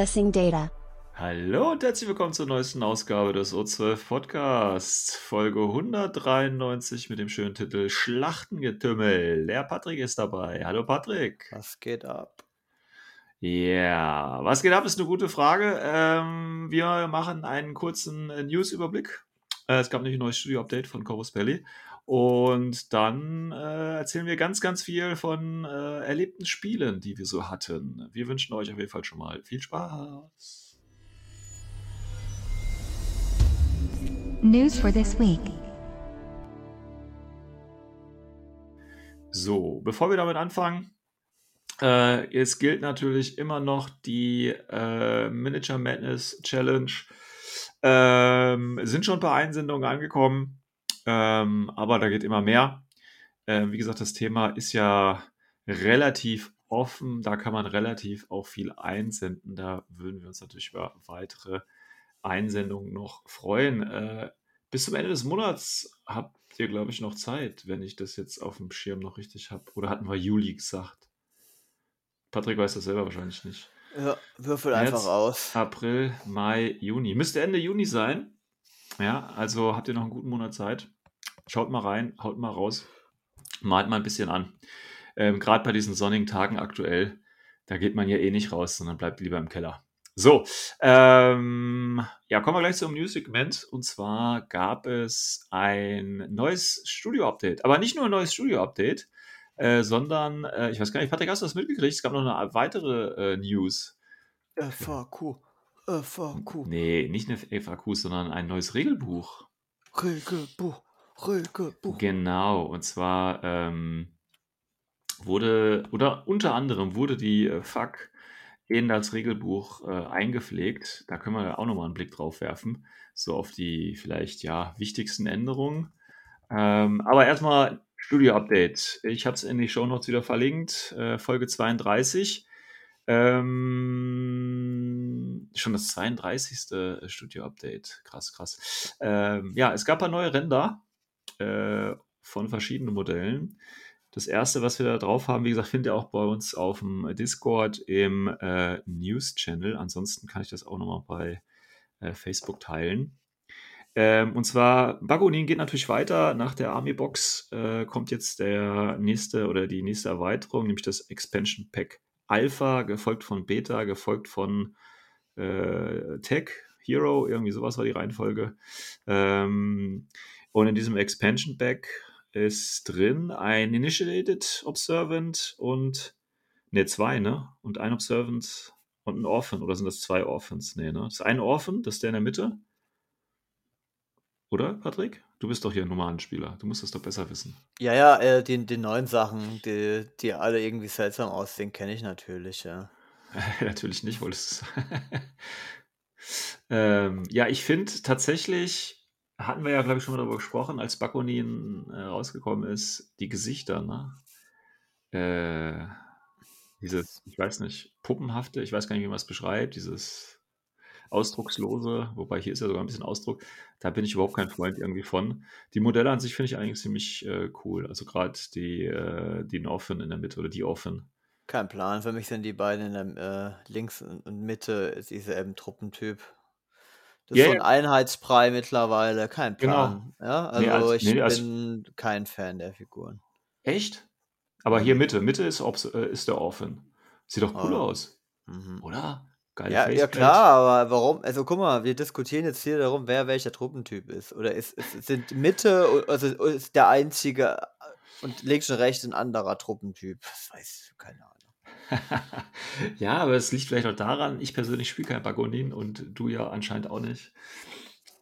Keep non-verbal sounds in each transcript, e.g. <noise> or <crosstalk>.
Accessing data. Hallo und herzlich willkommen zur neuesten Ausgabe des O12 Podcasts, Folge 193 mit dem schönen Titel Schlachtengetümmel. Der Patrick ist dabei. Hallo Patrick. Was geht ab? Ja, was geht ab, ist eine gute Frage. Ähm, wir machen einen kurzen äh, News-Überblick. Äh, es gab nämlich ein neues Studio-Update von Corus Belli. Und dann äh, erzählen wir ganz, ganz viel von äh, erlebten Spielen, die wir so hatten. Wir wünschen euch auf jeden Fall schon mal viel Spaß. News for this week. So, bevor wir damit anfangen, äh, es gilt natürlich immer noch die äh, Miniature Madness Challenge. Ähm, sind schon ein paar Einsendungen angekommen, ähm, aber da geht immer mehr. Ähm, wie gesagt, das Thema ist ja relativ offen. Da kann man relativ auch viel einsenden. Da würden wir uns natürlich über weitere Einsendungen noch freuen. Äh, bis zum Ende des Monats habt ihr, glaube ich, noch Zeit, wenn ich das jetzt auf dem Schirm noch richtig habe. Oder hatten wir Juli gesagt? Patrick weiß das selber wahrscheinlich nicht. Ja, würfel März, einfach aus. April, Mai, Juni. Müsste Ende Juni sein. Ja, also habt ihr noch einen guten Monat Zeit. Schaut mal rein, haut mal raus, malt mal ein bisschen an. Ähm, Gerade bei diesen sonnigen Tagen aktuell, da geht man ja eh nicht raus, sondern bleibt lieber im Keller. So, ähm, ja, kommen wir gleich zum News-Segment. Und zwar gab es ein neues Studio-Update. Aber nicht nur ein neues Studio-Update, äh, sondern, äh, ich weiß gar nicht, Patrick, hast du das mitgekriegt? Es gab noch eine weitere äh, News. FAQ. FAQ. Nee, nicht eine FAQ, sondern ein neues Regelbuch. Regelbuch. Regelbuch. Genau, und zwar ähm, wurde, oder unter anderem wurde die äh, FAQ in das Regelbuch äh, eingepflegt. Da können wir auch nochmal einen Blick drauf werfen, so auf die vielleicht ja wichtigsten Änderungen. Ähm, aber erstmal Studio-Update. Ich habe es in die Show Notes wieder verlinkt, äh, Folge 32. Ähm, schon das 32. Studio-Update. Krass, krass. Ähm, ja, es gab ein paar neue Ränder äh, von verschiedenen Modellen. Das erste, was wir da drauf haben, wie gesagt, findet ihr auch bei uns auf dem Discord im äh, News-Channel. Ansonsten kann ich das auch nochmal bei äh, Facebook teilen. Ähm, und zwar, Bagonin geht natürlich weiter. Nach der Army-Box äh, kommt jetzt der nächste oder die nächste Erweiterung, nämlich das Expansion Pack Alpha, gefolgt von Beta, gefolgt von äh, Tech, Hero, irgendwie sowas war die Reihenfolge. Ähm, und in diesem Expansion Pack ist drin ein Initiated Observant und, ne, zwei, ne? Und ein Observant und ein Orphan. Oder sind das zwei Orphans? Ne, ne? Das ist ein Orphan, das ist der in der Mitte. Oder, Patrick? Du bist doch hier ein Nomadenspieler. Du musst das doch besser wissen. Ja, ja, äh, die, die neuen Sachen, die, die alle irgendwie seltsam aussehen, kenne ich natürlich, ja. <laughs> natürlich nicht, wolltest <laughs> ähm, ja, ich finde tatsächlich, hatten wir ja, glaube ich, schon mal darüber gesprochen, als Bakonin äh, rausgekommen ist, die Gesichter, ne? Äh, dieses, ich weiß nicht, puppenhafte, ich weiß gar nicht, wie man es beschreibt, dieses ausdruckslose, wobei hier ist ja sogar ein bisschen Ausdruck, da bin ich überhaupt kein Freund irgendwie von. Die Modelle an sich finde ich eigentlich ziemlich äh, cool, also gerade die, äh, die Orphan in der Mitte oder die Orphan. Kein Plan, für mich sind die beiden in der äh, links und Mitte dieselben Truppentyp. Das Ja, ist so ein Einheitsbrei mittlerweile, kein Genau. Plan. Ja, also Nee, als- ich nee, als- bin kein Fan der Figuren. Echt? Aber hier Mitte, Mitte ist, äh, ist der Orphan. Sieht doch cool Ah. aus, Mhm. oder? Geile Ja, ja klar, aber warum? Also guck mal, wir diskutieren jetzt hier darum, wer welcher Truppentyp ist. Oder ist, ist sind Mitte, also ist der einzige äh, und links und rechts ein anderer Truppentyp? Das weiß keine Ahnung. <laughs> ja, aber es liegt vielleicht auch daran, ich persönlich spiele kein Bagonin und du ja anscheinend auch nicht.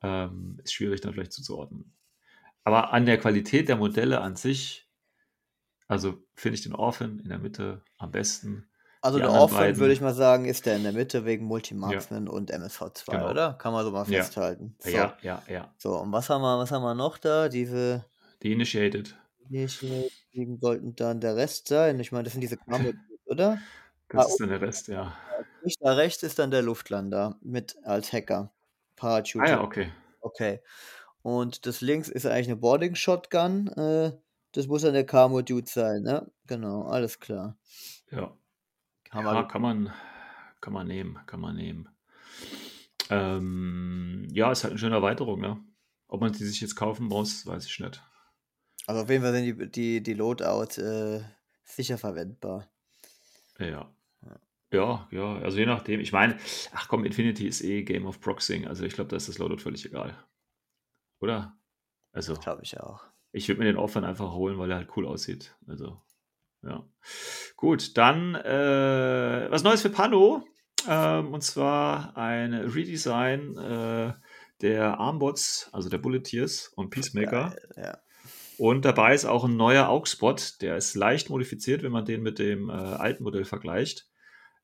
Ähm, ist schwierig dann vielleicht zuzuordnen. Aber an der Qualität der Modelle an sich Also finde ich den Orphan in der Mitte am besten. Also der beiden- würde ich mal sagen, ist der in der Mitte wegen Multimarksman und MSV2, Genau. oder? Kann man so mal Ja. festhalten. So, Ja, ja, ja. so und was haben wir, was haben wir noch da? Diese Die Initiated. Initiativen sollten dann der Rest sein. Ich meine, das sind diese Kammer, <laughs> oder? Das Ah, ist dann der Rest, ja. Nicht da rechts ist dann der Luftlander mit als Hacker. Parachuter. Ah ja, okay. Okay. Und das links ist eigentlich eine Boarding Shotgun. Äh, das muss dann der Camo Dude sein, ne? Genau, alles klar. Ja. Ja, wir kann man, kann man nehmen, kann man nehmen. Ähm, ja, ist halt eine schöne Erweiterung, ne? Ob man die sich jetzt kaufen muss, weiß ich nicht. Also auf jeden Fall sind die, die, die Loadout äh, sicher verwendbar. Ja. Ja, ja, also je nachdem. Ich meine, ach komm, Infinity ist eh Game of Proxing. Also ich glaube, da ist das Loadout völlig egal. Oder? Also, Glaube ich auch. ich würde mir den Orphan einfach holen, weil er halt cool aussieht. Also, ja. Gut, dann äh, was Neues für Pano. Ähm, und zwar ein Redesign äh, der Armbots, also der Bulleteers und Peacemaker. Geil, ja. Und dabei ist auch ein neuer AUX-Bot, der ist leicht modifiziert, wenn man den mit dem äh, alten Modell vergleicht.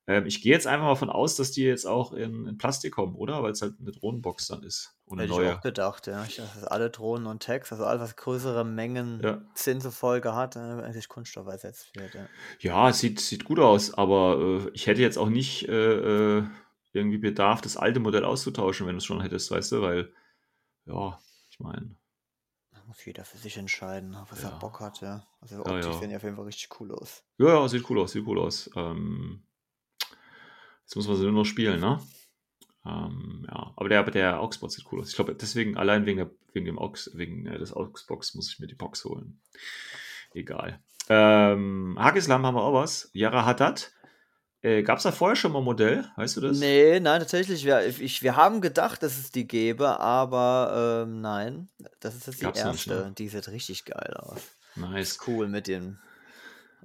Ähm, ich gehe jetzt einfach mal von aus, dass die jetzt auch in, in Plastik kommen, oder? Weil es halt eine Drohnenbox dann ist. Eine Hätte ich auch gedacht, ja. Ich dass alle Drohnen und Tags, also alles, was größere Mengen Ja. Zinsenfolge hat, äh, eigentlich Kunststoff ersetzt wird. Ja. Ja, sieht, sieht gut aus, aber äh, ich hätte jetzt auch nicht äh, äh, irgendwie Bedarf, das alte Modell auszutauschen, wenn du es schon hättest, weißt du, weil, ja, ich meine, Da muss jeder für sich entscheiden, auf was Ja. er Bock hat, ja. Also Ja, optisch ja. sehen die auf jeden Fall richtig cool aus. ja, ja, sieht cool aus, sieht cool aus. Ähm, jetzt muss man sie nur noch spielen, ne? Ähm, ja, aber der, der Augsbox sieht cool aus. Ich glaube, deswegen, allein wegen, der, wegen dem Aux, wegen äh, des Augsbox muss ich mir die Box holen. Egal. Ähm, Hagislam haben wir auch was. Yara Haddad. Äh, Gab es da vorher schon mal ein Modell? Weißt du das? Nee, nein, tatsächlich. Wir, ich, wir haben gedacht, dass es die gäbe, aber ähm, nein. Das ist jetzt die Gab's noch nicht, erste. ne? Die sieht richtig geil aus. Nice. Ist cool mit dem.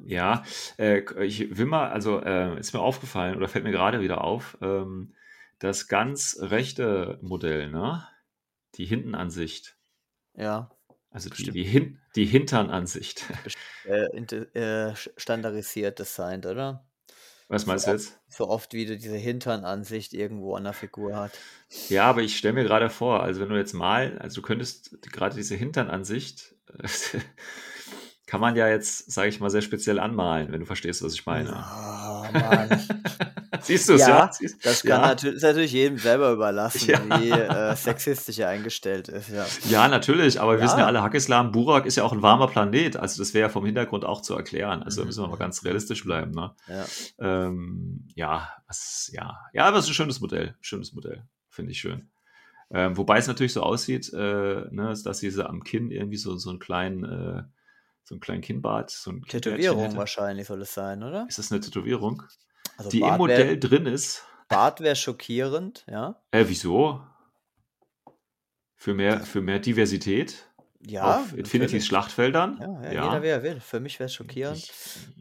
Ja, äh, ich will mal, also äh, ist mir aufgefallen oder fällt mir gerade wieder auf, ähm, das ganz rechte Modell, ne? Die Hintenansicht. Ja, Also die, Bestimmt. die, Hin die Hinternansicht. <laughs> äh, äh, standardisiert designt, oder? Was meinst du jetzt? So oft wie du diese Hinternansicht irgendwo an der Figur hat. Ja, aber ich stelle mir gerade vor, also wenn du jetzt mal, also du könntest gerade diese Hinternansicht, <laughs> äh, kann man ja jetzt, sage ich mal, sehr speziell anmalen, wenn du verstehst, was ich meine. Oh, Mann. <laughs> Siehst du es, ja? Ja, Das kann ja. natürlich, ist natürlich jedem selber überlassen, Ja. wie äh, sexistisch er eingestellt ist. Ja. Ja, natürlich, aber wir wissen ja alle, Hakislam, Burak ist ja auch ein warmer Planet, also das wäre ja vom Hintergrund auch zu erklären. Also da Mhm. müssen wir mal ganz realistisch bleiben. Ne? Ja. Ähm, ja, was, ja, ja, aber es ist ein schönes Modell, schönes Modell, finde ich schön. Ähm, wobei es natürlich so aussieht, äh, ne, dass diese am Kinn irgendwie so, so einen kleinen, äh, so einen kleinen Kinnbart, so ein Tätowierung wahrscheinlich soll es sein, oder? Ist das eine Tätowierung, Also die im Bart Modell wär, drin ist? Bart wäre schockierend, ja. Äh, wieso? Für mehr, für mehr Diversität Ja, auf natürlich. Schlachtfeldern? Ja, ja, jeder wie er will. Für mich wäre es schockierend. Ich,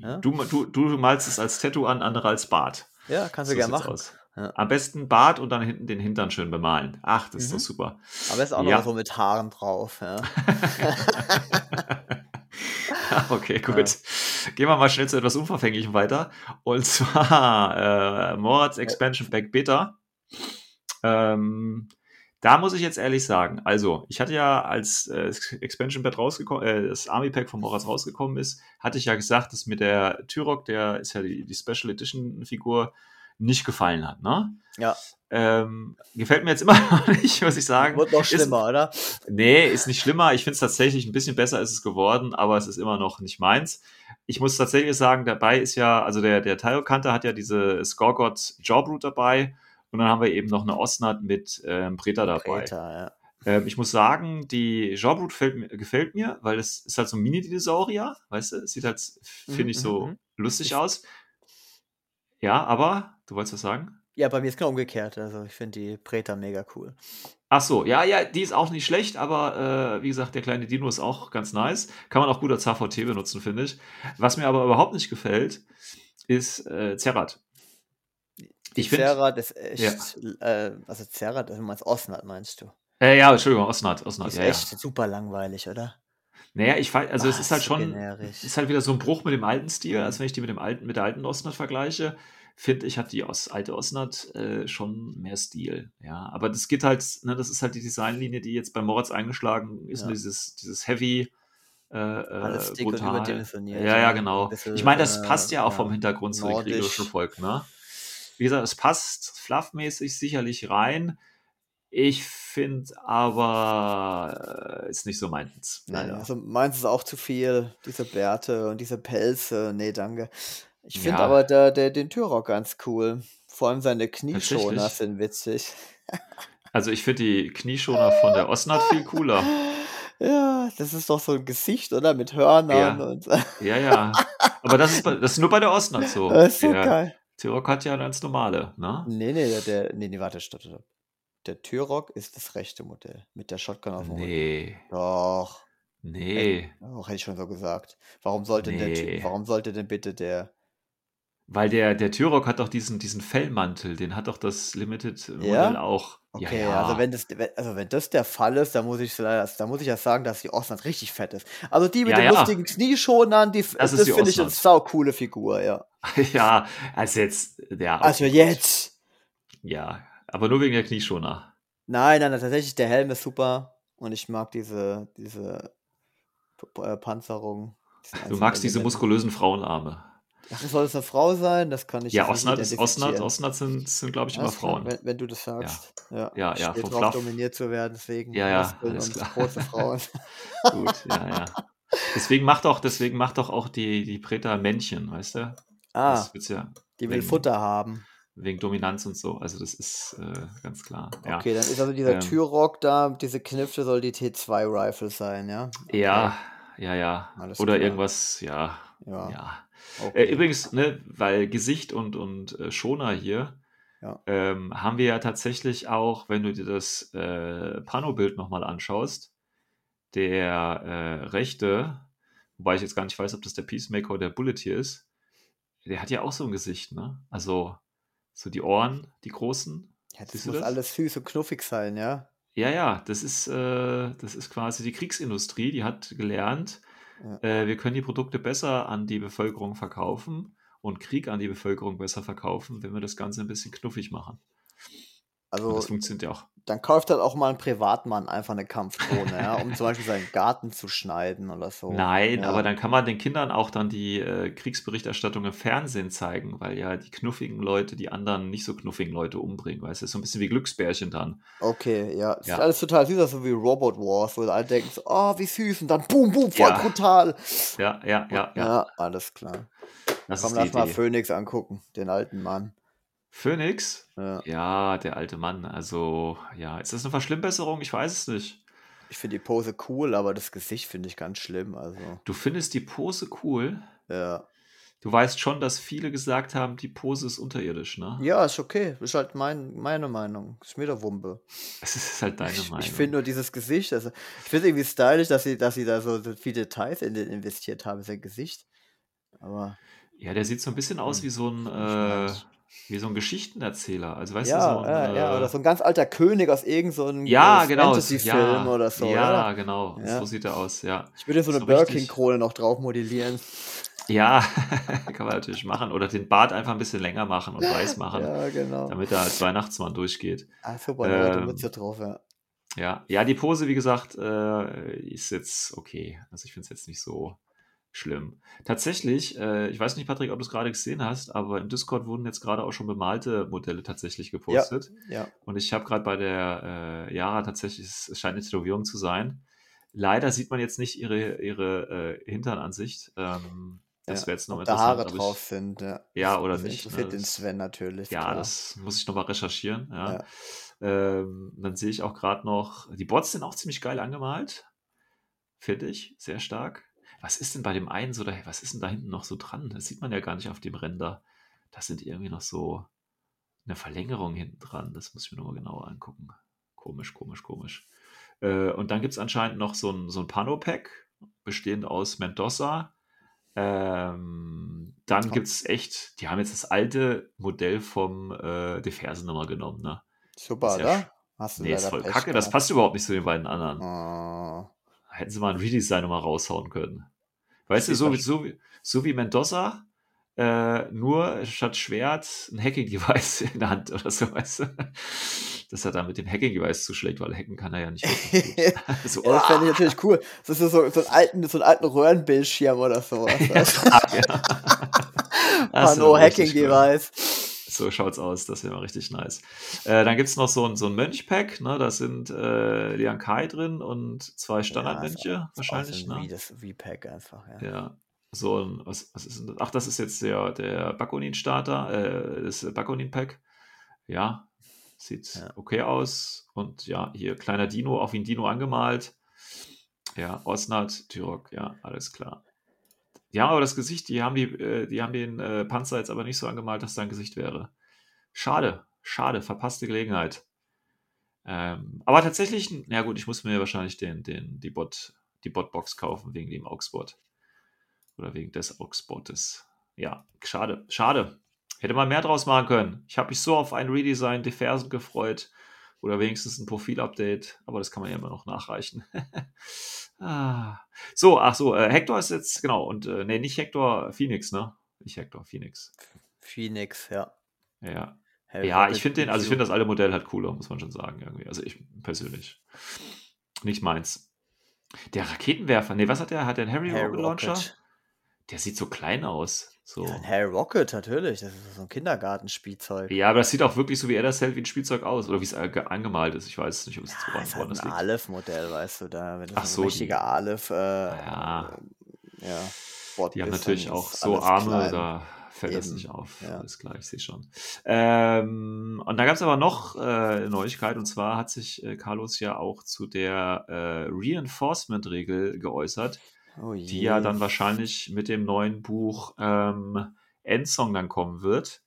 Ja. du, du, du malst es als Tattoo an, andere als Bart. Ja, kannst du So gerne sieht's machen. aus. Ja. Am besten Bart und dann hinten den Hintern schön bemalen. Ach, das ist Mhm. doch super. Aber ist auch Ja. noch so mit Haaren drauf. Ja. <laughs> <laughs> <laughs> okay, gut. Gehen wir mal schnell zu etwas Unverfänglichem weiter. Und <laughs> zwar äh, Mords Expansion Pack Beta. Ähm, da muss ich jetzt ehrlich sagen, also ich hatte ja, als äh, das Expansion Pack rausgekommen, äh, das Army Pack von Moraz rausgekommen ist, hatte ich ja gesagt, dass mir der Tyrok, der ist ja die, die Special Edition Figur, nicht gefallen hat. Ne? ja, Ähm, gefällt mir jetzt immer <laughs> noch nicht, muss ich sagen. wird noch Ist- schlimmer, oder? Nee, ist nicht schlimmer. Ich finde es tatsächlich ein bisschen besser ist es geworden, aber es ist immer noch nicht meins. Ich muss tatsächlich sagen, dabei ist ja, also der, der Teilkante hat ja diese Skorgot Jawbrute dabei und dann haben wir eben noch eine Osnat mit ähm, Preta dabei. Preta, ja. Ähm, ich muss sagen, die Jawbrute gefällt mir, weil es ist halt so ein Mini-Dinosaurier, weißt du? Es sieht halt, finde Mhm, ich, so mhm. lustig aus. Ja, aber, du wolltest was sagen? Ja, bei mir ist genau umgekehrt. Also ich finde die Preta mega cool. Ach so, ja, ja, die ist auch nicht schlecht, aber äh, wie gesagt, der kleine Dino ist auch ganz nice. Kann man auch gut als HVT benutzen, finde ich. Was mir aber überhaupt nicht gefällt, ist äh, Zerrat. Ich find- Zerrat ist echt, äh, also Zerrat, also du meinst Osnat, meinst du? Äh, ja, Entschuldigung, Osnat, Osnat, ist ja, echt super langweilig, oder? Naja, ich weiß, also es ist halt schon, generisch. ist halt wieder so ein Bruch mit dem alten Stil, als wenn ich die mit dem alten, mit der alten Osnat vergleiche, finde ich, hat die Os alte Osnat äh, schon mehr Stil. Ja, aber das geht halt, ne, das ist halt die Designlinie, die jetzt bei Moritz eingeschlagen ist, Ja. dieses, dieses Heavy, äh, Alles äh, dick und überdimensioniert, Ja, ja, genau. bisschen, ich meine, das äh, passt ja auch ja, vom Hintergrund zu dem kriegerischen Volk, ne? Wie gesagt, es passt fluffmäßig sicherlich rein. Ich finde aber, äh, ist nicht so meins. Nein, also meins ist auch zu viel, diese Bärte und diese Pelze. Nee, danke. Ich finde Ja. aber der, der, den Tyrock ganz cool. Vor allem seine Knieschoner sind witzig. <laughs> Also ich finde die Knieschoner von der Osnat viel cooler. Ja, das ist doch so ein Gesicht, oder? Mit Hörnern Ja. und Ja, ja. Aber das ist, das ist nur bei der Osnat so. Das ist so der geil. T-Rock hat ja ganz normale, ne? Nee, nee, der, nee, nee, warte, stopp, stopp. Der Tyrock ist das rechte Modell. Mit der Shotgun auf dem Rücken. Nee, Doch. nee. Doch, hätte ich schon so gesagt. Warum sollte, der, Nee. warum sollte denn bitte der. Weil der, der T-Rock hat doch diesen, diesen Fellmantel, den hat doch das Limited-Modell Ja? auch. Okay, ja, ja. also wenn das, also wenn das der Fall ist, dann muss ich leider, dann muss ich ja sagen, dass die Osnat richtig fett ist. Also die mit Ja, den lustigen Knieschonern, die, Das das, finde ich eine saukoole Figur, ja. <laughs> ja, also jetzt, ja. Also jetzt. Ja, aber nur wegen der Knieschoner. Nein, nein, tatsächlich, der Helm ist super und ich mag diese, diese äh, Panzerung. Du magst diese muskulösen Frauenarme. Ach, soll es eine Frau sein? Das kann ich Ja, nicht Osnat, ist, Osnat. Osnat sind, sind glaube ich, immer Frauen. Wenn, wenn du das sagst. Ja, Ja, ja, vom drauf, dominiert zu werden, deswegen Ja, ja, alles und klar. große Frauen. <laughs> Gut, ja, ja. Deswegen macht doch, deswegen macht doch auch die, die Preta Männchen, weißt du? Ah, Das wird's ja die will wegen- Futter haben. Wegen Dominanz und so. Also das ist äh, ganz klar. Ja. Okay, dann ist also dieser Ähm. Türrock da, diese Knifte soll die T2-Rifle sein, ja? ja, ja, ja. Alles Oder klar. irgendwas, ja, Ja. ja. Okay. Äh, übrigens, ne, weil Gesicht und, und äh, Schoner hier, Ja. ähm, haben wir ja tatsächlich auch, wenn du dir das äh, Pano-Bild nochmal anschaust, der äh, rechte, wobei ich jetzt gar nicht weiß, ob das der Peacemaker oder der Bullet hier ist, der hat ja auch so ein Gesicht, ne? Also so die Ohren, die großen. ja, das siehst muss das? alles süß und knuffig sein, ja? Ja, ja, das ist, äh, das ist quasi die Kriegsindustrie, die hat gelernt, Ja. äh, wir können die Produkte besser an die Bevölkerung verkaufen und Krieg an die Bevölkerung besser verkaufen, wenn wir das Ganze ein bisschen knuffig machen. Und Also, das funktioniert ja auch. dann kauft halt auch mal ein Privatmann einfach eine Kampfdrohne, ja? Um zum Beispiel seinen Garten zu schneiden oder so. Nein, ja. aber dann kann man den Kindern auch dann die äh, Kriegsberichterstattung im Fernsehen zeigen, weil ja die knuffigen Leute die anderen nicht so knuffigen Leute umbringen, weißt du, ist so ein bisschen wie Glücksbärchen dann. Okay, ja. Das Ja. ist alles total süß, also so wie Robot Wars, wo alle denken so, oh, wie süß, und dann boom, boom, voll brutal. Ja, ja, ja, ja. Ja, alles klar. das Komm, lass mal. Phoenix angucken, den alten Mann. Phoenix? Ja. Ja, der alte Mann. Also, ja, ist das eine Verschlimmbesserung? Ich weiß es nicht. Ich finde die Pose cool, aber das Gesicht finde ich ganz schlimm. Also, Du findest die Pose cool. ja. Du weißt schon, dass viele gesagt haben, die Pose ist unterirdisch, ne? Ja, ist okay. Ist halt mein, meine Meinung. Ist mir der Wumpe. Es ist halt deine Ich, Meinung. ich finde nur dieses Gesicht, also ich finde irgendwie stylisch, dass sie, dass sie da so, so viele Details in den investiert haben, sein Gesicht. Aber ja, der sieht so ein bisschen aus Hm, wie so ein, äh. Wie so ein Geschichtenerzähler. Also, weißt ja, du, so ein. ja, ja, äh, oder so ein ganz alter König aus irgendeinem ja, äh, genau. Fantasy-Film ja, oder so. Ja, oder? genau. Ja. So sieht er aus, ja. Ich würde so eine so Burger King-Krone noch drauf modellieren. Ja, <laughs> kann man natürlich machen. Oder den Bart einfach ein bisschen länger machen und weiß machen, Ja, genau. damit er als Weihnachtsmann durchgeht. Ah, super, Ähm, Mütze drauf, ja. Ja, ja, die Pose, wie gesagt, äh, ist jetzt okay. Also ich finde es jetzt nicht so schlimm. Tatsächlich, äh, ich weiß nicht, Patrick, ob du es gerade gesehen hast, aber im Discord wurden jetzt gerade auch schon bemalte Modelle tatsächlich gepostet. Ja, Und ich habe gerade bei der äh, Yara tatsächlich, es scheint eine Tätowierung zu sein. Leider sieht man jetzt nicht ihre, ihre äh, Hinternansicht. Ähm, das ja. wäre jetzt noch Ob da Haare ich- drauf sind, ja. Ja, oder Das nicht. interessiert ne? den Sven natürlich. ja, klar. das muss ich nochmal recherchieren. Ja. Ja. Ähm, dann sehe ich auch gerade noch, die Bots sind auch ziemlich geil angemalt. Finde ich, sehr stark. Was ist denn bei dem einen so, da, was ist denn da hinten noch so dran? Das sieht man ja gar nicht auf dem Render. Da sind irgendwie noch so eine Verlängerung hinten dran. Das muss ich mir nochmal genauer angucken. Komisch, komisch, komisch. Äh, und dann gibt es anscheinend noch so ein, so ein Pano-Pack, bestehend aus Mendoza. Ähm, dann gibt es echt, die haben jetzt das alte Modell vom äh, Die Fersennummer genommen, ne? Super, ja oder? Hast du Nee, ist voll Pech kacke, das gehabt. passt überhaupt nicht zu den beiden anderen. Oh. Hätten sie mal ein Redesign nochmal raushauen können. Weißt du, so, wie- so, wie- so wie Mendoza, äh, nur statt Schwert ein Hacking-Device <laughs> in der Hand oder so, weißt du? Dass er da mit dem Hacking-Device zuschlägt, weil hacken kann er <laughs> ja nicht. <laughs> so, Ja, das fände ich natürlich cool. Das ist so, so, einen alten, so einen alten Röhrenbildschirm oder so. ja. Das Pano So schaut's aus, das wäre mal richtig nice. Äh, dann gibt's noch so ein, so ein Mönch-Pack, ne? Da sind äh, Lian Kai drin und zwei Standardmönche Ja, wahrscheinlich, ne? Re- das V-Pack einfach, ja. Ja. So ein, was, was ist denn das? Ach, das ist jetzt der, der Bakonin-Starter, äh, das Bakonin-Pack. Ja, sieht Ja. okay aus. Und ja, hier kleiner Dino, wie ein Dino angemalt. Ja, Osnat, Tyrok, ja, alles klar. Die haben aber das Gesicht, die haben, die, äh, die haben den äh, Panzer jetzt aber nicht so angemalt, dass da ein Gesicht wäre. Schade, schade, verpasste Gelegenheit. Ähm, aber tatsächlich, ja gut, ich muss mir wahrscheinlich den, den, die, Bot, die Botbox kaufen wegen dem Augsburg. Oder wegen des Augsburges. Ja, schade, schade. Hätte man mehr draus machen können. Ich habe mich so auf ein Redesign der Fersen gefreut. Oder wenigstens ein Profil-Update. Aber das kann man ja immer noch nachreichen. <laughs> ah. So, ach so, äh, Hector ist jetzt, genau. Und, äh, nee, nicht Hector, Phoenix, ne? Nicht Hector, Phoenix. Phoenix, ja. Ja. Ja, ich finde den, also ich finde das alte Modell halt cooler, muss man schon sagen, irgendwie. Also ich persönlich. Nicht meins. Der Raketenwerfer, nee, was hat der? Hat der einen Harry, Rocket Launcher? Der sieht so klein aus. So. Ja, ein Harry Rocket, natürlich. Das ist so ein Kindergartenspielzeug. Ja, aber das sieht auch wirklich so, wie er das hält, wie ein Spielzeug aus. Oder wie es äh, ge- angemalt ist. Ich weiß nicht, ob es Ja, woran, ist halt das ein. Aleph-Modell, weißt du, da, wenn das Ach ein so, die- richtiger Aleph, äh, Ja. ja, Bot Die haben natürlich auch so Arme, klein. da fällt das Eben, nicht auf. ja. Alles klar, ich sehe schon. Ähm, und da gab es aber noch äh, Neuigkeit, und zwar hat sich äh, Carlos ja auch zu der äh, Reinforcement-Regel geäußert, Oh die ja dann wahrscheinlich mit dem neuen Buch ähm, Endsong dann kommen wird.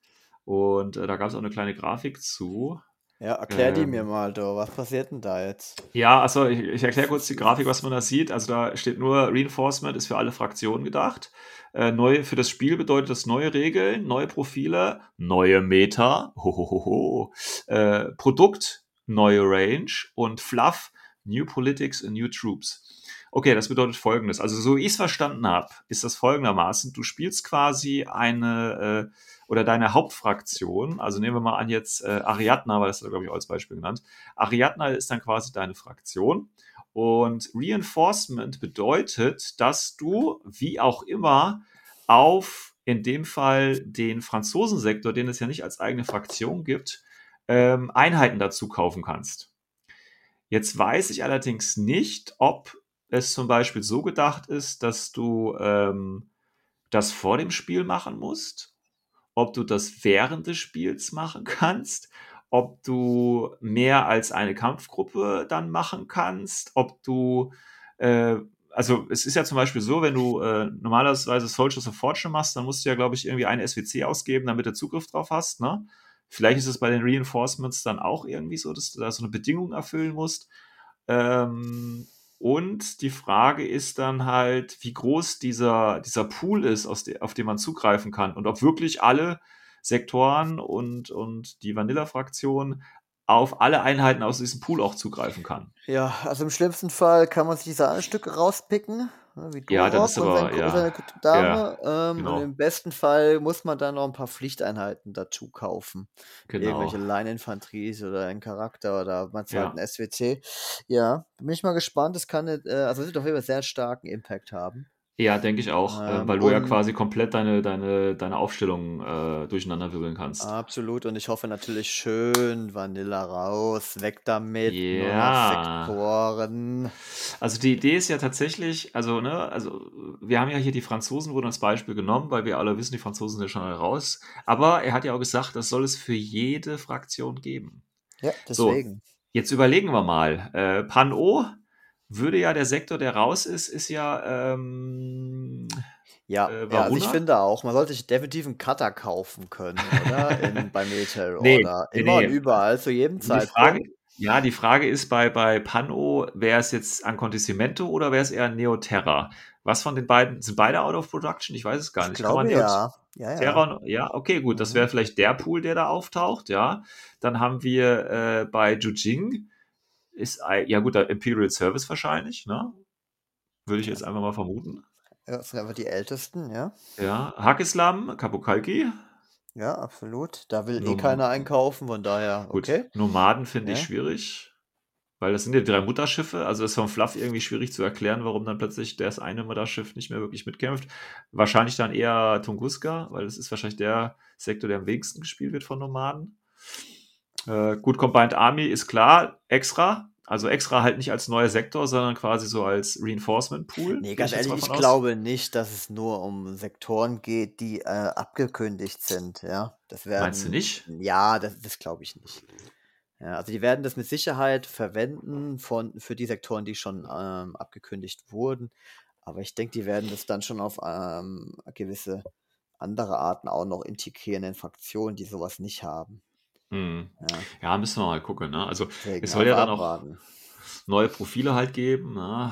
Und äh, da gab es auch eine kleine Grafik zu. Ja, erklär die ähm, mir mal, du. Was passiert denn da jetzt? Ja, also ich, ich erkläre kurz die Grafik, was man da sieht. Also da steht nur Reinforcement ist für alle Fraktionen gedacht. Äh, neu für das Spiel bedeutet das neue Regeln, neue Profile, neue Meta, hohoho, äh, Produkt, neue Range und Fluff, New Politics and New Troops. Okay, das bedeutet folgendes. Also, so wie ich es verstanden habe, ist das folgendermaßen: Du spielst quasi eine äh, oder deine Hauptfraktion, also nehmen wir mal an jetzt äh, Ariadna, weil das glaube ich, als Beispiel genannt. Ariadna ist dann quasi deine Fraktion. Und Reinforcement bedeutet, dass du, wie auch immer, auf in dem Fall den Franzosensektor, den es ja nicht als eigene Fraktion gibt, ähm, Einheiten dazu kaufen kannst. Jetzt weiß ich allerdings nicht, ob es zum Beispiel so gedacht ist, dass du ähm, das vor dem Spiel machen musst, ob du das während des Spiels machen kannst, ob du mehr als eine Kampfgruppe dann machen kannst, ob du, äh, also es ist ja zum Beispiel so, wenn du äh, normalerweise Soldiers of Fortune machst, dann musst du ja, glaube ich, irgendwie eine SWC ausgeben, damit du Zugriff drauf hast, ne? Vielleicht ist es bei den Reinforcements dann auch irgendwie so, dass du da so eine Bedingung erfüllen musst. Ähm, und die Frage ist dann halt, wie groß dieser, dieser Pool ist, de, auf den man zugreifen kann. Und ob wirklich alle Sektoren und, und die Vanilla-Fraktion auf alle Einheiten aus diesem Pool auch zugreifen kann. Ja, also im schlimmsten Fall kann man sich die Sahnestücke rauspicken, ne, wie Ja, Durok ist und aber- sein, ja, seine gute Dame. ähm, genau. Und im besten Fall muss man dann noch ein paar Pflichteinheiten dazu kaufen. Genau. Irgendwelche Line-Infanterie oder ein Charakter oder manchmal Ja. halt ein SWC. Ja, bin ich mal gespannt. Das kann, äh, also wird auf jeden Fall sehr starken Impact haben. Ja, denke ich auch, äh, Ähm, weil du ja quasi komplett deine, deine, deine Aufstellung äh, durcheinander wirbeln kannst. Absolut. Und ich hoffe natürlich schön Vanilla raus, weg damit, noch Sektoren. Also die Idee ist ja tatsächlich, also ne, also wir haben ja hier die Franzosen wurden als Beispiel genommen, weil wir alle wissen, die Franzosen sind ja schon raus. Aber er hat ja auch gesagt, das soll es für jede Fraktion geben. Ja, So. deswegen. Jetzt überlegen wir mal. Äh, Pan-O würde ja der Sektor, der raus ist, ist ja ähm, Ja, Äh, ja also ich finde auch, man sollte sich definitiv einen Cutter kaufen können, oder? In, <laughs> bei Military Nee, Order. nee, Immer nee. und überall, zu jedem Zeitpunkt. ja, die Frage ist bei, bei Pan-O, wäre es jetzt Ancontissimento oder wäre es eher Neoterra? Was von den beiden, sind beide out of production? Ich weiß es gar Ich nicht. glaube Neo- ja. Ja, ja. Terra, ja, okay, gut, das Mhm. wäre vielleicht der Pool, der da auftaucht, ja. Dann haben wir äh, bei Jujing, ist, ja gut, der Imperial Service wahrscheinlich, ne? würde ich jetzt einfach mal vermuten. Ja, das sind einfach die ältesten, ja. Ja, Hakislam, Kabukalki. Ja, absolut. Da will eh Nom keiner einkaufen, von daher, gut, okay. Nomaden finde ich Ja. schwierig, weil das sind ja drei Mutterschiffe. Also ist vom Fluff irgendwie schwierig zu erklären, warum dann plötzlich das eine Mutterschiff nicht mehr wirklich mitkämpft. Wahrscheinlich dann eher Tunguska, weil das ist wahrscheinlich der Sektor, der am wenigsten gespielt wird von Nomaden. Äh, gut, Combined Army ist klar, extra. Also extra halt nicht als neuer Sektor, sondern quasi so als Reinforcement Pool. Nee, ganz ehrlich, ich aus. glaube nicht, dass es nur um Sektoren geht, die äh, abgekündigt sind, ja. Das werden, Meinst du nicht? Ja, das, das glaube ich nicht. Ja, also die werden das mit Sicherheit verwenden von, für die Sektoren, die schon ähm, abgekündigt wurden. Aber ich denke, die werden das dann schon auf ähm, gewisse andere Arten auch noch integrieren in Fraktionen, die sowas nicht haben. Hm. Ja, Ja, müssen wir mal gucken. Ne? Also deswegen es soll ja dann auch neue Profile halt geben, ne?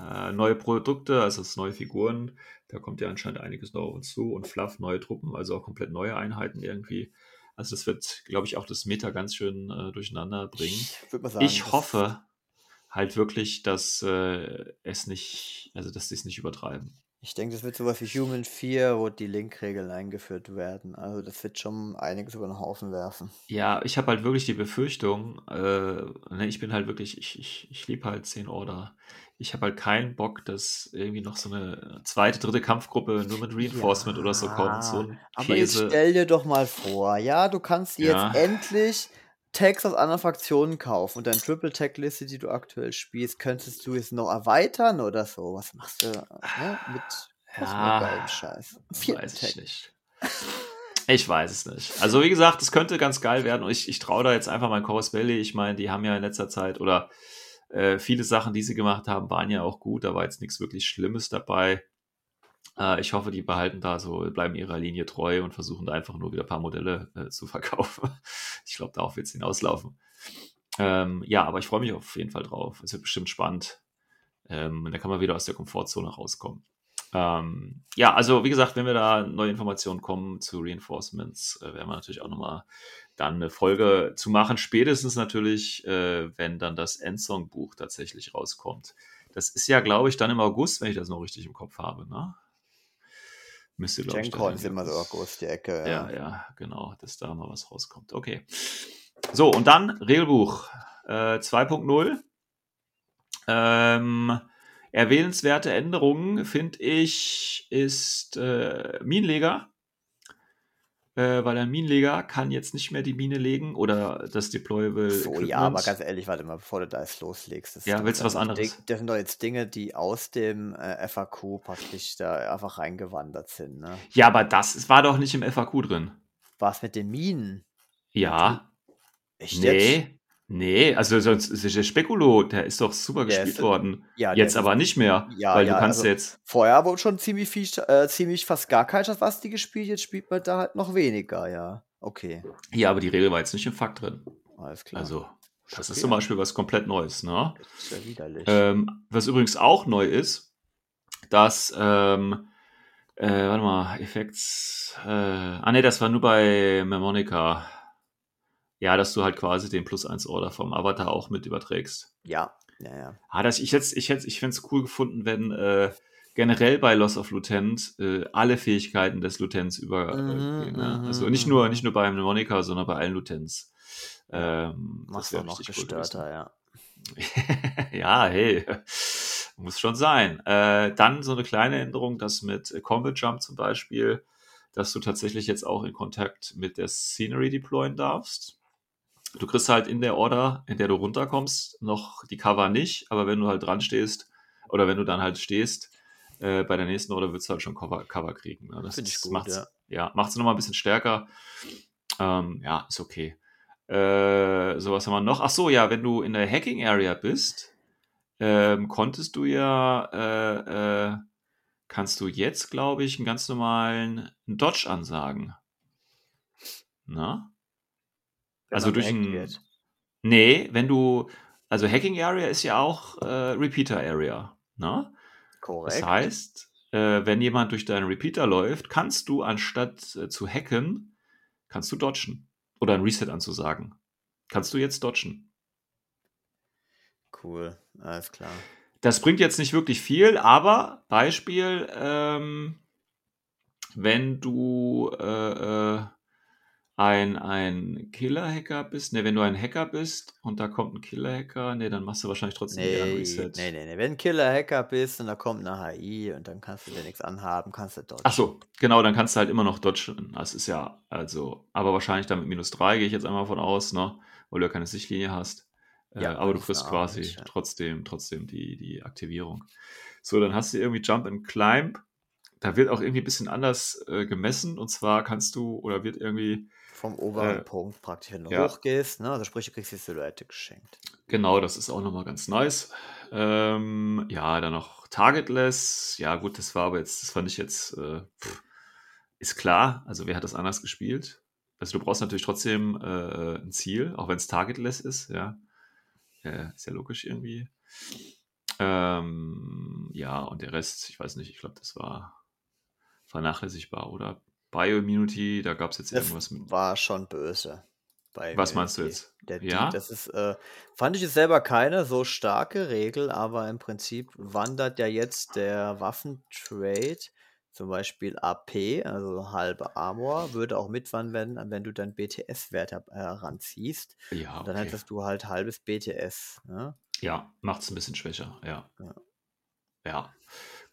äh, neue Produkte, also neue Figuren. Da kommt ja anscheinend einiges noch auf uns zu und Fluff, neue Truppen, also auch komplett neue Einheiten irgendwie. Also das wird, glaube ich, auch das Meta ganz schön äh, durcheinander bringen. Ich sagen, Ich hoffe halt wirklich, dass äh, es nicht, also dass sie es nicht übertreiben. Ich denke, das wird sowas wie Human 4, wo die Link-Regeln eingeführt werden. Also das wird schon einiges über den Haufen werfen. Ja, ich habe halt wirklich die Befürchtung, äh, ne, ich bin halt wirklich, ich, ich, ich liebe halt 10 Order. Ich habe halt keinen Bock, dass irgendwie noch so eine zweite, dritte Kampfgruppe nur mit Reinforcement oder so kommt. So Aber jetzt stell dir doch mal vor, ja, du kannst Ja. jetzt endlich Tags aus anderen Fraktionen kaufen und deine Triple-Tag-Liste, die du aktuell spielst, könntest du jetzt noch erweitern oder so. Was machst du ne, mit Ja, Scheiß? Vierten Weiß ich Tag. nicht. Ich weiß es nicht. Also wie gesagt, es könnte ganz geil werden und ich, ich traue da jetzt einfach mal Corus Belly. Ich meine, die haben ja in letzter Zeit oder äh, viele Sachen, die sie gemacht haben, waren ja auch gut. Da war jetzt nichts wirklich Schlimmes dabei. Äh, ich hoffe, die behalten da so, bleiben ihrer Linie treu und versuchen da einfach nur wieder ein paar Modelle äh, zu <laughs> verkaufen. Ich glaube, darauf wird es hinauslaufen. Ähm, ja, aber ich freue mich auf jeden Fall drauf. Es wird bestimmt spannend. Ähm, und da kann man wieder aus der Komfortzone rauskommen. Ähm, ja, also wie gesagt, wenn wir da neue Informationen kommen zu Reinforcements, äh, werden wir natürlich auch nochmal dann eine Folge zu machen. Spätestens natürlich, äh, wenn dann das Endsong-Buch tatsächlich rauskommt. Das ist ja, glaube ich, dann im August, wenn ich das noch richtig im Kopf habe. Ne? Müsste, glaube ich. GenCon ist immer so August- August, die Ecke. ja, ja, genau, dass da mal was rauskommt. Okay. So, und dann Regelbuch äh, 2.0. Ähm, erwähnenswerte Änderungen, finde ich, ist äh, Minenleger. Äh, weil ein Minenleger kann jetzt nicht mehr die Mine legen oder das Deployable. So, ja, aber Equipment. ganz ehrlich, warte mal, bevor du da jetzt loslegst. das Ja, ist willst du was anderes? Das sind doch jetzt Dinge, die aus dem äh, FAQ praktisch da einfach reingewandert sind. Ne? Ja, aber das war doch nicht im FAQ drin. Was mit den Minen? Ja, Echt jetzt? Nee, also sonst ist der Spekulo, der ist doch super Der gespielt ist- worden. Ja, Jetzt aber nicht mehr, Ja, weil ja, du kannst also- jetzt. Vorher wurde schon ziemlich viel, äh, ziemlich fast gar kein Schafasti gespielt, jetzt spielt man da halt noch weniger, ja. Okay, Ja, aber die Regel war jetzt nicht im Fakt drin. alles klar. Also, das ist zum Beispiel was komplett Neues. Ne? Das ist ja widerlich. Ähm, was übrigens auch neu ist, dass, ähm, äh, warte mal, Effekts, äh, ah ne, das war nur bei Memonica. Ja, dass du halt quasi den Plus 1 Order vom Avatar auch mit überträgst. ja, ja, ja. Ah, das, ich hätte ich hätte, ich fände es cool gefunden, wenn äh, generell bei Loss of Lieutenant äh, alle Fähigkeiten des Lieutenants über Mhm, äh, gehen, ne? mhm, Also nicht nur, mhm. nicht nur bei Mnemonica, sondern bei allen Lieutenants. Ähm, Machst auch noch gestörter, ja. <laughs> ja, hey, <laughs> muss schon sein. Äh, dann so eine kleine Änderung, dass mit Combat Jump zum Beispiel, dass du tatsächlich jetzt auch in Kontakt mit der Scenery deployen darfst. Du kriegst halt in der Order, in der du runterkommst, noch die Cover nicht, aber wenn du halt dran stehst oder wenn du dann halt stehst, äh, bei der nächsten Order würdest du halt schon Cover, Cover kriegen. Ne? Das Find ich gut, macht's, ja. ja, macht es nochmal ein bisschen stärker. Ähm, ja, ist okay. Äh, so was haben wir noch. Ach so, ja, wenn du in der Hacking Area bist, ähm, konntest du ja, äh, äh, kannst du jetzt, glaube ich, einen ganz normalen Dodge ansagen. Na? Also durch ein. wird. Nee, wenn du. Also Hacking Area ist ja auch äh, Repeater Area. Ne? Korrekt. Das heißt, äh, wenn jemand durch deinen Repeater läuft, kannst du anstatt äh, zu hacken, kannst du dodgen. Oder ein Reset anzusagen. Kannst du jetzt dodgen. Cool, alles klar. Das bringt jetzt nicht wirklich viel, aber Beispiel, ähm, wenn du äh, äh, ein, ein Killer-Hacker bist, ne, wenn du ein Hacker bist und da kommt ein Killer-Hacker, ne, dann machst du wahrscheinlich trotzdem nee, ein Reset. Nee, nee, nee. Wenn ein Killer-Hacker bist und da kommt eine HI und dann kannst du dir nichts anhaben, kannst du dodgen. Ach so, genau, dann kannst du halt immer noch dodgen. Das ist ja, also, aber wahrscheinlich dann mit minus 3 gehe ich jetzt einmal von aus, ne, weil du ja keine Sichtlinie hast. Äh, ja, aber du kriegst quasi nicht, ja. trotzdem, trotzdem die, die Aktivierung. So, dann hast du irgendwie Jump and Climb. Da wird auch irgendwie ein bisschen anders äh, gemessen. Und zwar kannst du, oder wird irgendwie vom oberen äh, Punkt praktisch, wenn du ja. hochgehst. Ne? Also sprich, du kriegst die Silhouette geschenkt. Genau, das ist auch nochmal ganz nice. Ähm, ja, dann noch Targetless. Ja, gut, das war aber jetzt, das fand ich jetzt, äh, ist klar. Also, wer hat das anders gespielt? Also, du brauchst natürlich trotzdem äh, ein Ziel, auch wenn es Targetless ist, ja. Äh, ist ja logisch irgendwie. Ähm, ja, und der Rest, ich weiß nicht, ich glaube, das war vernachlässigbar, oder? Bioimmunity, da gab es jetzt das irgendwas mit. War schon böse. Was meinst du jetzt? Der ja? das ist, äh, fand ich es selber keine so starke Regel, aber im Prinzip wandert ja jetzt der Waffentrade, zum Beispiel AP, also halbe Armor, würde auch mitwandern, wenn du dein BTS-Wert heranziehst. Ja, okay. Dann hättest du halt halbes BTS. Ne? Ja, macht es ein bisschen schwächer, ja. Ja. ja.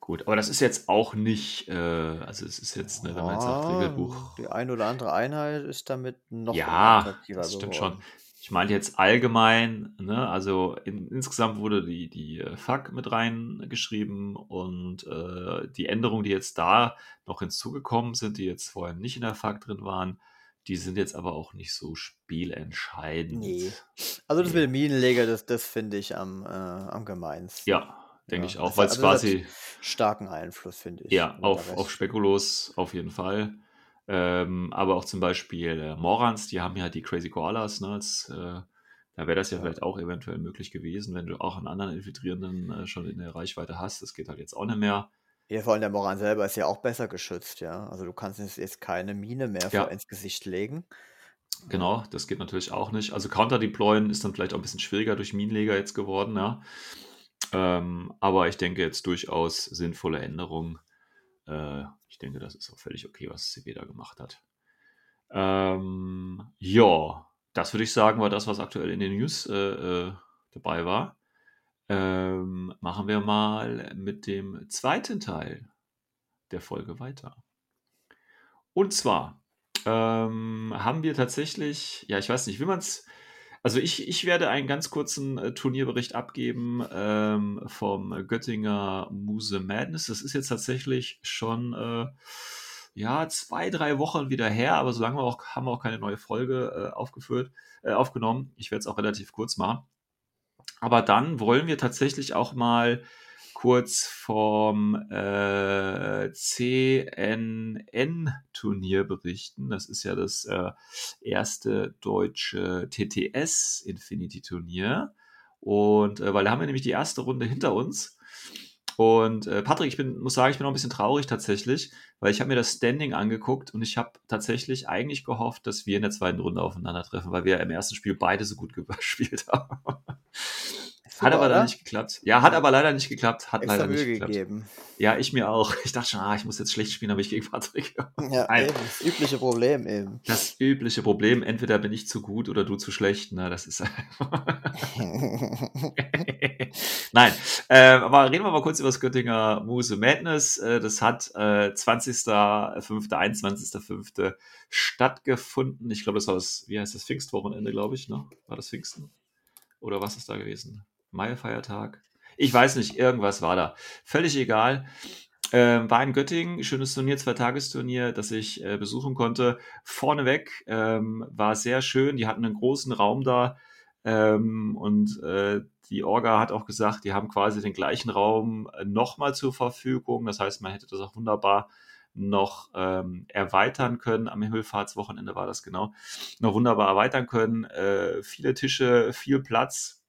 Gut, aber das ist jetzt auch nicht, äh, also es ist jetzt, ne, wenn man jetzt sagt, Regelbuch. Die eine oder andere Einheit ist damit noch ja, das stimmt geworden. schon. Ich meine jetzt allgemein, ne, also in, insgesamt wurde die, die äh, FAQ mit reingeschrieben und äh, die Änderungen, die jetzt da noch hinzugekommen sind, die jetzt vorher nicht in der FAQ drin waren, die sind jetzt aber auch nicht so spielentscheidend. Nee. Also das nee. mit dem Minenleger, das, das finde ich am, äh, am gemeinsten. Ja, denke ja, ich auch, weil es also quasi starken Einfluss, finde ich. Ja, auf, auf Spekulos auf jeden Fall. Ähm, aber auch zum Beispiel äh, Morans, die haben ja die Crazy Koalas, ne, als, äh, da wäre das ja, ja, vielleicht auch eventuell möglich gewesen, wenn du auch einen anderen Infiltrierenden äh, schon in der Reichweite hast. Das geht halt jetzt auch nicht mehr. Ja, vor allem der Moran selber ist ja auch besser geschützt, ja. Also du kannst jetzt keine Mine mehr ja. ins Gesicht legen. Genau, das geht natürlich auch nicht. Also Counter-Deployen ist dann vielleicht auch ein bisschen schwieriger durch Minenleger jetzt geworden, ja. Ähm, aber ich denke jetzt durchaus sinnvolle Änderungen. Äh, ich denke, das ist auch völlig okay, was CB da gemacht hat. Ähm, ja, das würde ich sagen, war das, was aktuell in den News äh, äh, dabei war. Ähm, machen wir mal mit dem zweiten Teil der Folge weiter. Und zwar ähm, haben wir tatsächlich, ja, ich weiß nicht, wie man es also ich, ich werde einen ganz kurzen äh, Turnierbericht abgeben ähm, vom Göttinger Muse Madness. Das ist jetzt tatsächlich schon äh, ja zwei, drei Wochen wieder her, aber solange wir auch haben wir auch keine neue Folge äh, aufgeführt, äh, aufgenommen. Ich werde es auch relativ kurz machen. Aber dann wollen wir tatsächlich auch mal kurz vom äh, CNN-Turnier berichten. Das ist ja das äh, erste deutsche TTS Infinity-Turnier. Und äh, weil da haben wir nämlich die erste Runde hinter uns. Und äh, Patrick, ich bin, muss sagen, ich bin noch ein bisschen traurig tatsächlich, weil ich habe mir das Standing angeguckt und ich habe tatsächlich eigentlich gehofft, dass wir in der zweiten Runde aufeinandertreffen, weil wir im ersten Spiel beide so gut <laughs> gespielt haben. Super, hat aber leider nicht geklappt. Ja, hat aber leider nicht geklappt. Hat Extra leider nicht Mühe geklappt. gegeben. Ja, ich mir auch. <laughs> Ich dachte schon, ah, ich muss jetzt schlecht spielen, aber ich gegen Patrick. <laughs> Ja, eben. Das übliche Problem eben. Das übliche Problem. Entweder bin ich zu gut oder du zu schlecht. Na, das ist. <laughs> Nein. Äh, aber reden wir mal kurz über das Göttinger Muse Madness. Äh, das hat äh, 20.05., 21.05. stattgefunden. Ich glaube, das war das, wie heißt das, Pfingstwochenende, glaube ich, ne? War das Pfingsten? Oder was ist da gewesen? Mai-Feiertag. Ich weiß nicht, irgendwas war da. Völlig egal. Ähm, war in Göttingen, schönes Turnier, Zwei-Tagesturnier, das ich äh, besuchen konnte. Vorneweg ähm, war sehr schön. Die hatten einen großen Raum da ähm, und äh, die Orga hat auch gesagt, die haben quasi den gleichen Raum äh, nochmal zur Verfügung. Das heißt, man hätte das auch wunderbar noch ähm, erweitern können. Am Himmelfahrtswochenende war das genau. Noch wunderbar erweitern können. Äh, viele Tische, viel Platz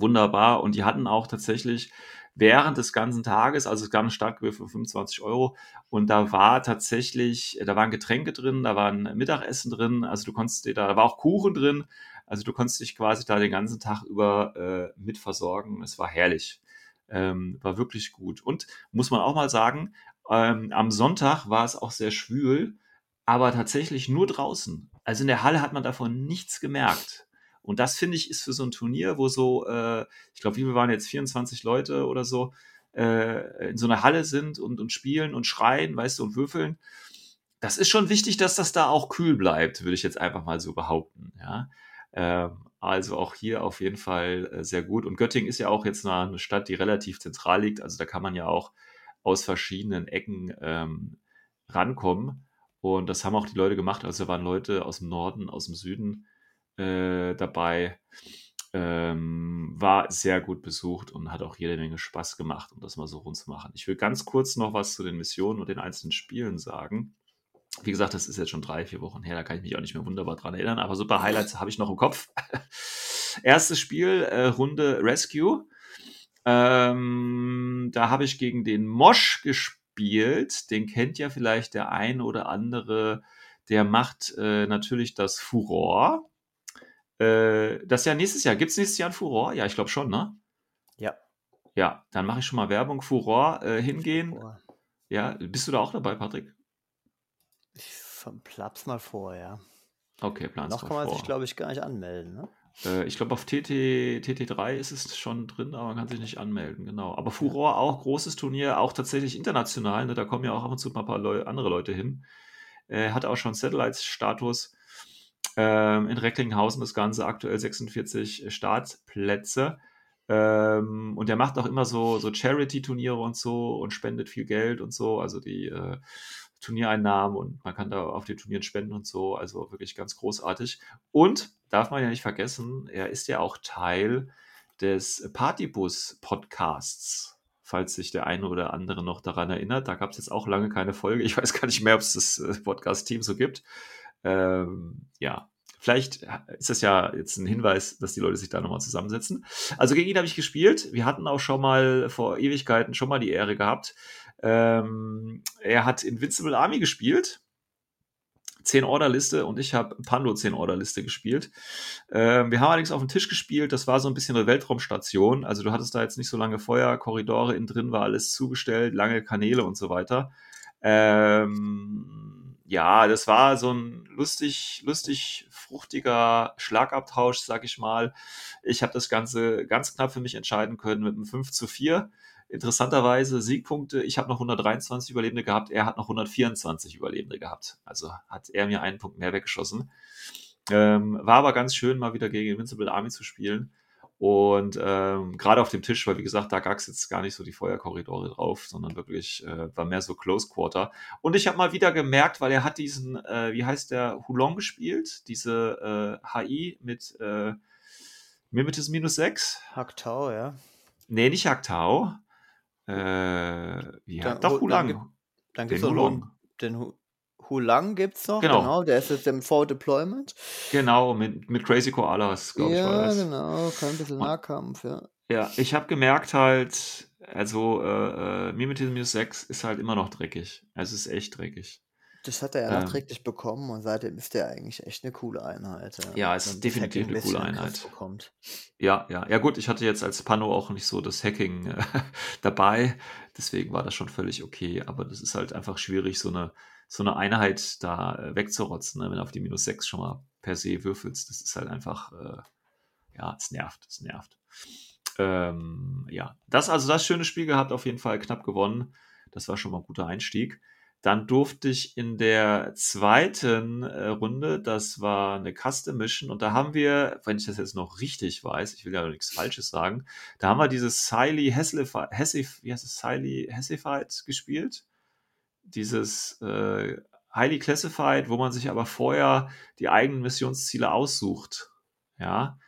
wunderbar. Und die hatten auch tatsächlich während des ganzen Tages, also es gab eine Startgebühr für 25 Euro und da war tatsächlich, da waren Getränke drin, da war ein Mittagessen drin, also du konntest dir da, da war auch Kuchen drin, also du konntest dich quasi da den ganzen Tag über äh, mit. Es war herrlich. Ähm, war wirklich gut. Und muss man auch mal sagen, ähm, am Sonntag war es auch sehr schwül, aber tatsächlich nur draußen. Also in der Halle hat man davon nichts gemerkt. Und das finde ich ist für so ein Turnier, wo so, äh, ich glaube, wie viel waren jetzt 24 Leute oder so, äh, in so einer Halle sind und, und spielen und schreien, weißt du, und würfeln. Das ist schon wichtig, dass das da auch kühl bleibt, würde ich jetzt einfach mal so behaupten. Ja. Ähm, also auch hier auf jeden Fall äh, sehr gut. Und Göttingen ist ja auch jetzt eine, eine, Stadt, die relativ zentral liegt. Also da kann man ja auch aus verschiedenen Ecken ähm, rankommen. Und das haben auch die Leute gemacht. Also da waren Leute aus dem Norden, aus dem Süden äh, dabei. Ähm, war sehr gut besucht und hat auch jede Menge Spaß gemacht, um das mal so rund zu machen. Ich will ganz kurz noch was zu den Missionen und den einzelnen Spielen sagen. Wie gesagt, das ist jetzt schon drei, vier Wochen her, da kann ich mich auch nicht mehr wunderbar dran erinnern, aber super Highlights habe ich noch im Kopf. <laughs> Erstes Spiel, äh, Runde Rescue. Ähm, da habe ich gegen den Mosch gespielt. Den kennt ja vielleicht der ein oder andere. Der macht äh, natürlich das Furor. Äh, das ja nächstes Jahr. Gibt es nächstes Jahr ein Furor? Ja, ich glaube schon, ne? Ja. Ja, dann mache ich schon mal Werbung. Furor äh, hingehen. Furor. Ja, bist du da auch dabei, Patrick? Ich plaps mal vor, ja. Okay, plan's Noch kann man vor. sich, glaube ich, gar nicht anmelden, ne? Äh, ich glaube, auf TT, TT3 ist es schon drin, aber man kann sich nicht anmelden, genau. Aber Furor auch, großes Turnier, auch tatsächlich international, ne? da kommen ja auch ab und zu mal ein paar Leu andere Leute hin. Äh, hat auch schon Satellites-Status. Ähm, in Recklinghausen das Ganze aktuell 46 Startplätze. Ähm, und er macht auch immer so, so Charity-Turniere und so und spendet viel Geld und so. Also die äh, Turniereinnahmen und man kann da auf den Turnieren spenden und so. Also wirklich ganz großartig. Und darf man ja nicht vergessen, er ist ja auch Teil des Partybus-Podcasts falls sich der eine oder andere noch daran erinnert. Da gab es jetzt auch lange keine Folge. Ich weiß gar nicht mehr, ob es das äh, Podcast-Team so gibt. Ähm, ja, vielleicht ist das ja jetzt ein Hinweis, dass die Leute sich da nochmal zusammensetzen. Also gegen ihn habe ich gespielt. Wir hatten auch schon mal vor Ewigkeiten schon mal die Ehre gehabt, ähm, er hat Invincible Army gespielt. 10 Order-Liste und ich habe Pando 10 Order-Liste gespielt. Ähm, wir haben allerdings auf dem Tisch gespielt, das war so ein bisschen eine Weltraumstation. Also du hattest da jetzt nicht so lange Feuerkorridore, innen drin war alles zugestellt, lange Kanäle und so weiter. Ähm, ja, das war so ein lustig, lustig, fruchtiger Schlagabtausch, sag ich mal. Ich habe das Ganze ganz knapp für mich entscheiden können mit einem 5 zu 4. Interessanterweise Siegpunkte, ich habe noch 123 Überlebende gehabt, er hat noch 124 Überlebende gehabt. Also hat er mir einen Punkt mehr weggeschossen. Ähm, war aber ganz schön, mal wieder gegen Invincible Army zu spielen. Und ähm, gerade auf dem Tisch, weil wie gesagt, da gab es jetzt gar nicht so die Feuerkorridore drauf, sondern wirklich äh, war mehr so Close Quarter. Und ich habe mal wieder gemerkt, weil er hat diesen, äh, wie heißt der, Hulong gespielt, diese äh, HI mit äh, Mimetis minus 6. Haktau, ja. Nee, nicht Haktau. Äh, ja, dann, doch Hulang. Dann gibt es Hulong. Den Hulang gibt es noch, genau. genau. Der ist jetzt im Vor Deployment. Genau, mit, mit Crazy Koalas, glaube ja, ich. Ja, genau, kein bisschen Nahkampf, ja. Ja, ich habe gemerkt halt, also äh, äh, Mimetism 6 ist halt immer noch dreckig. Es ist echt dreckig. Das hat er ja ähm, nachträglich bekommen und seitdem ist der eigentlich echt eine coole Einheit. Ja, ja es ist definitiv eine coole Einheit. Ja, ja. Ja gut, ich hatte jetzt als Pano auch nicht so das Hacking äh, <laughs> dabei, deswegen war das schon völlig okay, aber das ist halt einfach schwierig, so eine, so eine Einheit da äh, wegzurotzen, ne? wenn du auf die minus 6 schon mal per se würfelst. Das ist halt einfach, äh, ja, es nervt, es nervt. Ähm, ja, das also das schöne Spiel gehabt, auf jeden Fall knapp gewonnen. Das war schon mal ein guter Einstieg. Dann durfte ich in der zweiten äh, Runde, das war eine Custom Mission, und da haben wir, wenn ich das jetzt noch richtig weiß, ich will ja nichts Falsches sagen, da haben wir dieses Siley Hessified, gespielt. Dieses äh, Highly Classified, wo man sich aber vorher die eigenen Missionsziele aussucht. Ja.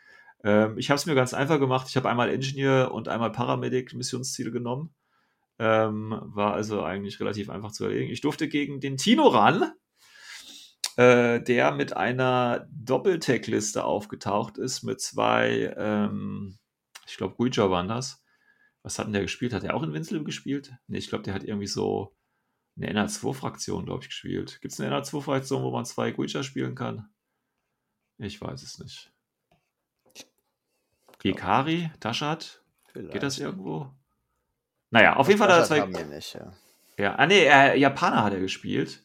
Ähm, ich habe es mir ganz einfach gemacht. Ich habe einmal Engineer und einmal Paramedic Missionsziele genommen ähm, war also eigentlich relativ einfach zu erledigen. Ich durfte gegen den Tino ran, äh, der mit einer Doppeltech-Liste aufgetaucht ist, mit zwei, ähm, ich glaube, Guija waren das. Was hat denn der gespielt? Hat er auch in Winzel gespielt? Nee, ich glaube, der hat irgendwie so eine NR2-Fraktion, glaube ich, gespielt. Gibt es eine NR2-Fraktion, wo man zwei Guija spielen kann? Ich weiß es nicht. Hikari, Taschat? Geht das irgendwo? Naja, auf jeden Fall hat er Das zwei. nicht, ja. Ja, ah nee, äh, Japaner hat er gespielt.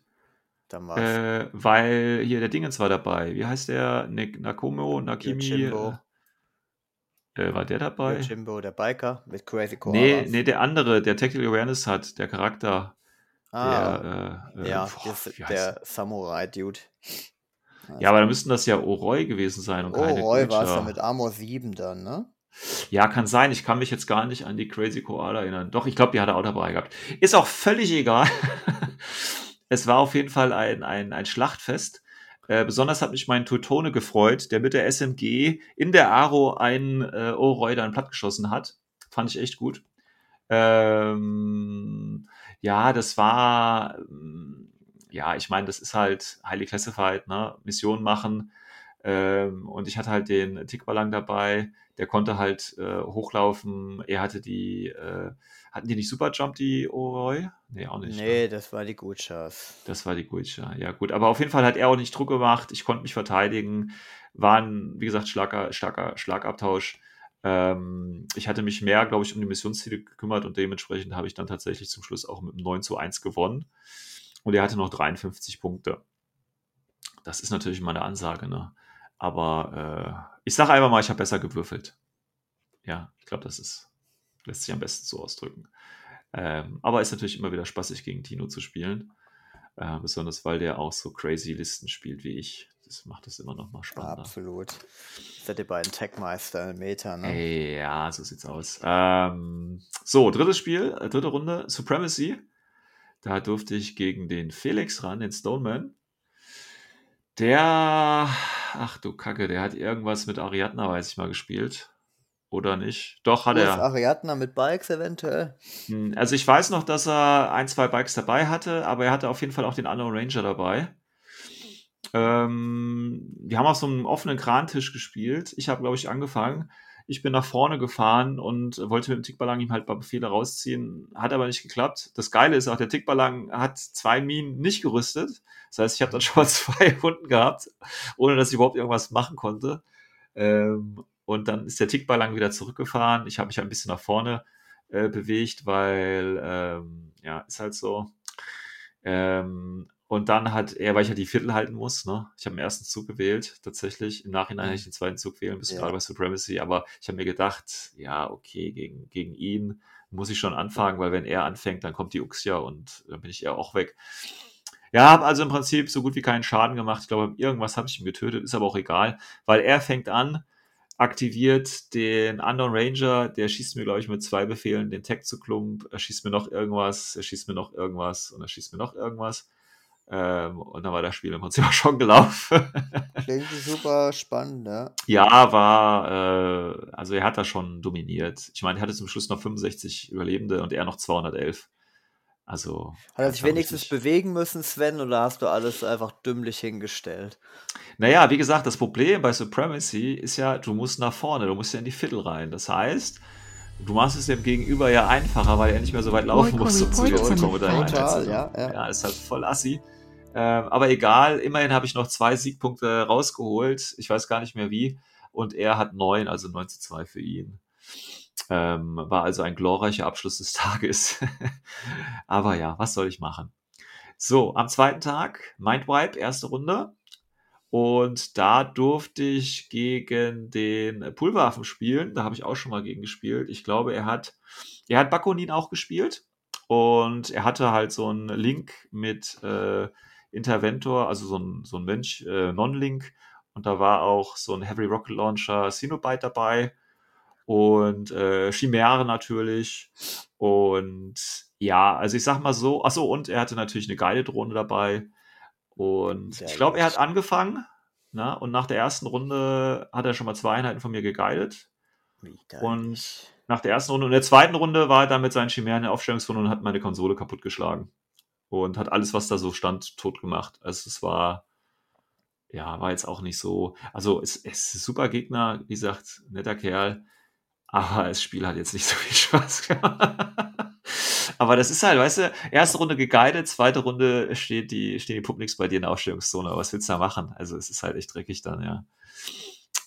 Dann war's. Äh, weil hier der Dingens war dabei. Wie heißt der? Nakomo, Nakimi. Yojimbo. Äh, äh, war der dabei? Jimbo, der Biker mit Crazy Koalas. Nee, nee, der andere, der Tactical Awareness hat, der Charakter. Ah, der, äh, äh, ja, boah, das, der Samurai-Dude. Ja, aber da müssten das ja Oroi gewesen sein und Roy war es ja mit Armor 7 dann, ne? Ja, kann sein. Ich kann mich jetzt gar nicht an die Crazy Koala erinnern. Doch, ich glaube, die hat er auch dabei gehabt. Ist auch völlig egal. <laughs> es war auf jeden Fall ein, ein, ein Schlachtfest. Äh, besonders hat mich mein Teutone gefreut, der mit der SMG in der Aro einen äh, Oroi dann plattgeschossen hat. Fand ich echt gut. Ähm, ja, das war, ähm, ja, ich meine, das ist halt Highly Classified, ne? Mission machen. Ähm, und ich hatte halt den Tickballang dabei, der konnte halt äh, hochlaufen. Er hatte die, äh, hatten die nicht Superjump, die Oroi? Nee, auch nicht. Nee, Ne? das war die Guchas. Das war die Guicha. Ja, gut. Aber auf jeden Fall hat er auch nicht Druck gemacht. Ich konnte mich verteidigen. War ein, wie gesagt, starker, starker Schlagabtausch. Ähm, ich hatte mich mehr, glaube ich, um die Missionsziele gekümmert und dementsprechend habe ich dann tatsächlich zum Schluss auch mit einem 9 zu 1 gewonnen. Und er hatte noch 53 Punkte. Das ist natürlich mal eine Ansage, ne? Aber äh, ich sage einfach mal, ich habe besser gewürfelt. Ja, ich glaube, das ist, lässt sich am besten so ausdrücken. Ähm, aber ist natürlich immer wieder spaßig, gegen Tino zu spielen. Äh, besonders weil der auch so crazy Listen spielt wie ich. Das macht es immer noch mal spannender. absolut. Seid ihr beiden Techmeister im Meta, ne? Ja, so sieht's aus. Ähm, so, drittes Spiel, äh, dritte Runde, Supremacy. Da durfte ich gegen den Felix ran, den Stoneman. Der, ach du Kacke, der hat irgendwas mit Ariadna, weiß ich mal, gespielt. Oder nicht? Doch, hat Wo ist er. Ariadna mit Bikes eventuell? Hm, Also ich weiß noch, dass er ein, zwei Bikes dabei hatte, aber er hatte auf jeden Fall auch den Unknown Ranger dabei. Ähm, wir haben auf so einem offenen Krantisch gespielt. Ich habe, glaube ich, angefangen. Ich bin nach vorne gefahren und wollte mit dem Tickballon ihm halt ein paar Befehle rausziehen. Hat aber nicht geklappt. Das Geile ist auch, der Tickballon hat zwei Minen nicht gerüstet. Das heißt, ich habe dann <laughs> schon mal zwei Runden gehabt, ohne dass ich überhaupt irgendwas machen konnte. Ähm, und dann ist der Tickballon wieder zurückgefahren. Ich habe mich ein bisschen nach vorne äh, bewegt, weil, ähm, ja, ist halt so. Ähm, und dann hat er, weil ich ja die Viertel halten muss, ne? Ich habe den ersten Zug gewählt, tatsächlich. Im Nachhinein hätte ich den zweiten Zug wählen müssen, Ja. gerade bei Supremacy. Aber ich habe mir gedacht, ja, okay, gegen, gegen ihn muss ich schon anfangen, weil wenn er anfängt, dann kommt die Uxia und dann bin ich eher auch weg. Ja, habe also im Prinzip so gut wie keinen Schaden gemacht. Ich glaube, irgendwas habe ich ihm getötet, ist aber auch egal, weil er fängt an, aktiviert den Unknown Ranger, der schießt mir, glaube ich, mit zwei Befehlen den Tag zu Klump, er schießt mir noch irgendwas, er schießt mir noch irgendwas und er schießt mir noch irgendwas. Ähm, und dann war das Spiel im Prinzip <laughs> schon gelaufen. Klingt super spannend, ne? ja, war, äh, also er hat da schon dominiert. Ich meine, er hatte zum Schluss noch 65 Überlebende und er noch 211. Also. Hat er sich wenigstens richtig- bewegen müssen, Sven, oder hast du alles einfach dümmlich hingestellt? Naja, wie gesagt, das Problem bei Supremacy ist ja, du musst nach vorne, du musst ja in die Viertel rein. Das heißt, du machst es dem Gegenüber ja einfacher, weil er nicht mehr so weit laufen muss, um zu dir zu kommen Total, ja. ja, ist halt voll assi. Ähm, aber egal, immerhin habe ich noch zwei Siegpunkte rausgeholt. Ich weiß gar nicht mehr wie. Und er hat neun, also 9 zu 2 für ihn. Ähm, war also ein glorreicher Abschluss des <laughs> Tages. aber ja, was soll ich machen? So, am zweiten Tag, Mindwipe, erste Runde. Und da durfte ich gegen den Pulverwaffen spielen. Da habe ich auch schon mal gegen gespielt. Ich glaube, er hat, er hat Bakunin auch gespielt. Und er hatte halt so einen Link mit äh, Interventor, also so ein, so ein Mensch, äh, Non-Link. Und da war auch so ein Heavy Rocket Launcher Cenobite dabei. Und äh, Chimäre natürlich. Und ja, also ich sag mal so, achso, und er hatte natürlich eine geile Drohne dabei. Und Sehr ich glaube, er hat angefangen. Na, und nach der ersten Runde hat er schon mal zwei Einheiten von mir geguidet. Und nach der ersten Runde und der zweiten Runde war er dann mit seinen Chimären in der Aufstellungsrunde und hat meine Konsole kaputtgeschlagen. Und hat alles, was da so stand, tot gemacht. Also es war, ja, war jetzt auch nicht so. Also es, es ist ein super Gegner, wie gesagt, netter Kerl. Aber das Spiel hat jetzt nicht so viel <laughs> Spaß gemacht. Aber das ist halt, weißt du, erste Runde geguidet, zweite Runde steht die, stehen die Publiks bei dir in der Aufstellungszone. Was willst du da machen? Also es ist halt echt dreckig dann, ja.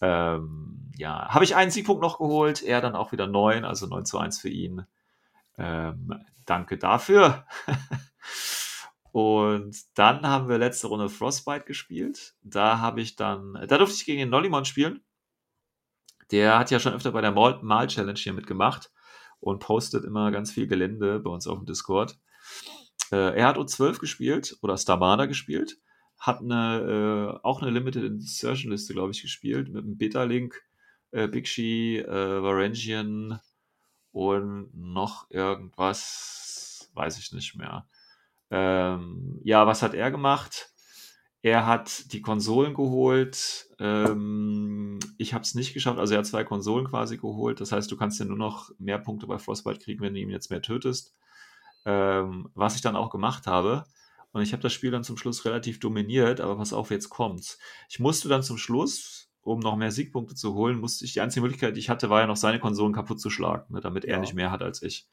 Ähm, ja, habe ich einen Siegpunkt noch geholt, er dann auch wieder neun, also 9 zu 1 für ihn. Ähm, danke dafür. <laughs> Und dann haben wir letzte Runde Frostbite gespielt. Da habe ich dann, da durfte ich gegen den Nollimon spielen. Der hat ja schon öfter bei der Mal-Challenge hier mitgemacht und postet immer ganz viel Gelände bei uns auf dem Discord. Äh, er hat U12 gespielt oder Starmada gespielt, hat eine, äh, auch eine Limited Insertion Liste, glaube ich, gespielt mit einem Beta-Link, äh, Big Shi, äh, Varangian und noch irgendwas, weiß ich nicht mehr. Ähm, ja, was hat er gemacht? Er hat die Konsolen geholt. Ähm, ich habe es nicht geschafft. Also er hat zwei Konsolen quasi geholt. Das heißt, du kannst ja nur noch mehr Punkte bei Frostbite kriegen, wenn du ihn jetzt mehr tötest. Ähm, was ich dann auch gemacht habe. Und ich habe das Spiel dann zum Schluss relativ dominiert. Aber pass auf, jetzt kommt's. Ich musste dann zum Schluss, um noch mehr Siegpunkte zu holen, musste ich die einzige Möglichkeit, die ich hatte, war ja noch seine Konsolen kaputt zu schlagen, ne, damit er Ja. nicht mehr hat als ich.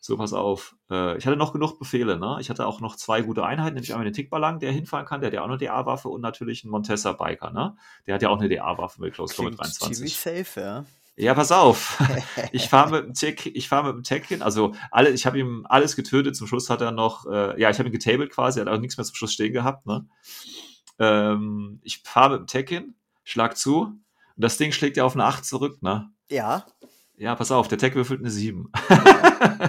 So, pass auf. Äh, ich hatte noch genug Befehle, ne? Ich hatte auch noch zwei gute Einheiten, nämlich einmal den Tickballang, der hinfahren kann, der hat ja auch eine DA-Waffe und natürlich einen Montessa Biker, ne? Der hat ja auch eine DA-Waffe mit Close Combat Klingt 23. ziemlich safe, ja. Ja, pass auf. <laughs> Ich fahre mit dem Tech, ich fahre mit dem Tech hin, also alle, ich habe ihm alles getötet. Zum Schluss hat er noch, äh, ja, ich habe ihn getabled quasi, er hat auch nichts mehr zum Schluss stehen gehabt. Ne? Ähm, ich fahre mit dem Tech hin, schlag zu und das Ding schlägt ja auf eine 8 zurück. Ne? Ja, Ja, pass auf, der Tech würfelt eine 7.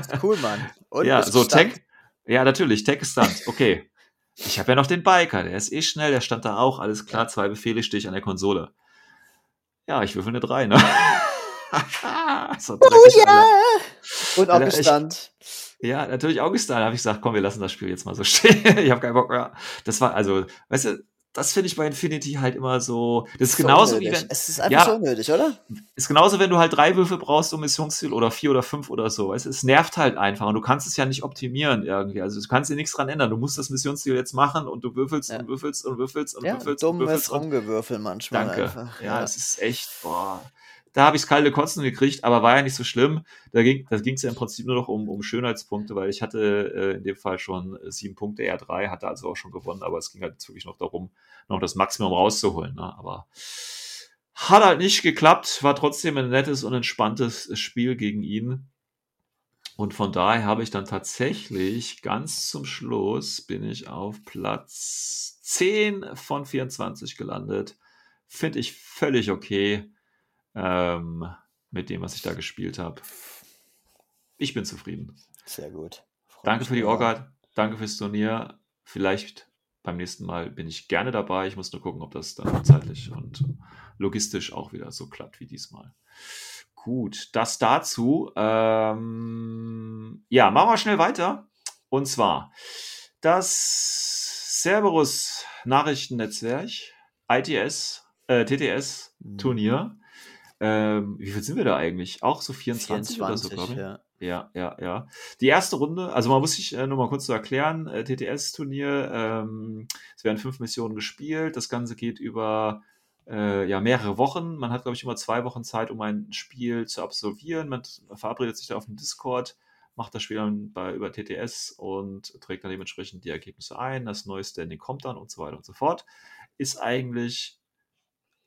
ist cool, Mann. Und ja, so Stand? Tech. Ja, natürlich, Tech ist Stunt. Okay. Ich habe ja noch den Biker, der ist eh schnell, der stand da auch, alles klar, zwei Befehle stehe ich an der Konsole. Ja, ich würfel eine 3, ne? <laughs> so dreckig, Alter. Und auch Alter, ich- Bestand. Ja, natürlich Augustin. Da habe ich gesagt, komm, wir lassen das Spiel jetzt mal so stehen. <laughs> ich habe keinen Bock mehr. Das war, also, weißt du, das finde ich bei Infinity halt immer so. Das ist So genauso wie unnötig. wenn. Es ist einfach Ja. so unnötig, oder? Ist genauso, wenn du halt drei Würfel brauchst um Missionsziel oder vier oder fünf oder so. Du, es nervt halt einfach und du kannst es ja nicht optimieren irgendwie. Also du kannst dir nichts dran ändern. Du musst das Missionsziel jetzt machen und du würfelst Ja. und würfelst und würfelst und Ja, würfelst und dummes würfelst und Rumgewürfel manchmal Danke. einfach. Ja, es ist echt, boah. Da habe ich kalte Kotzen gekriegt, aber war ja nicht so schlimm. Da ging ging's ja im Prinzip nur noch um, um Schönheitspunkte, weil ich hatte äh, in dem Fall schon äh, sieben Punkte, eher drei, hatte also auch schon gewonnen, aber es ging halt wirklich noch darum, noch das Maximum rauszuholen. Ne? Aber hat halt nicht geklappt, war trotzdem ein nettes und entspanntes Spiel gegen ihn. Und von daher habe ich dann tatsächlich ganz zum Schluss bin ich auf Platz 10 von 24 gelandet. Finde ich völlig okay ähm, mit dem, was ich da gespielt habe. Ich bin zufrieden. Sehr gut. Freut Danke für die. Orga, danke fürs Turnier. Vielleicht beim nächsten Mal bin ich gerne dabei. Ich muss nur gucken, ob das dann zeitlich und logistisch auch wieder so klappt wie diesmal. Gut, das dazu. Ähm, ja, machen wir schnell weiter. Und zwar das Cerberus Nachrichtennetzwerk, ITS, äh, TTS Turnier. Ähm, wie viel sind wir da eigentlich? Auch so 24, oder so, glaube ich. ja. Ja, ja, ja. Die erste Runde, also man muss sich äh, nur mal kurz zu erklären, äh, TTS-Turnier, ähm, es werden fünf Missionen gespielt, das Ganze geht über äh, ja, mehrere Wochen. Man hat, glaube ich, immer zwei Wochen Zeit, um ein Spiel zu absolvieren. Man verabredet sich da auf dem Discord, macht das Spiel dann bei, über TTS und trägt dann dementsprechend die Ergebnisse ein, das neue Standing kommt dann und so weiter und so fort. Ist eigentlich,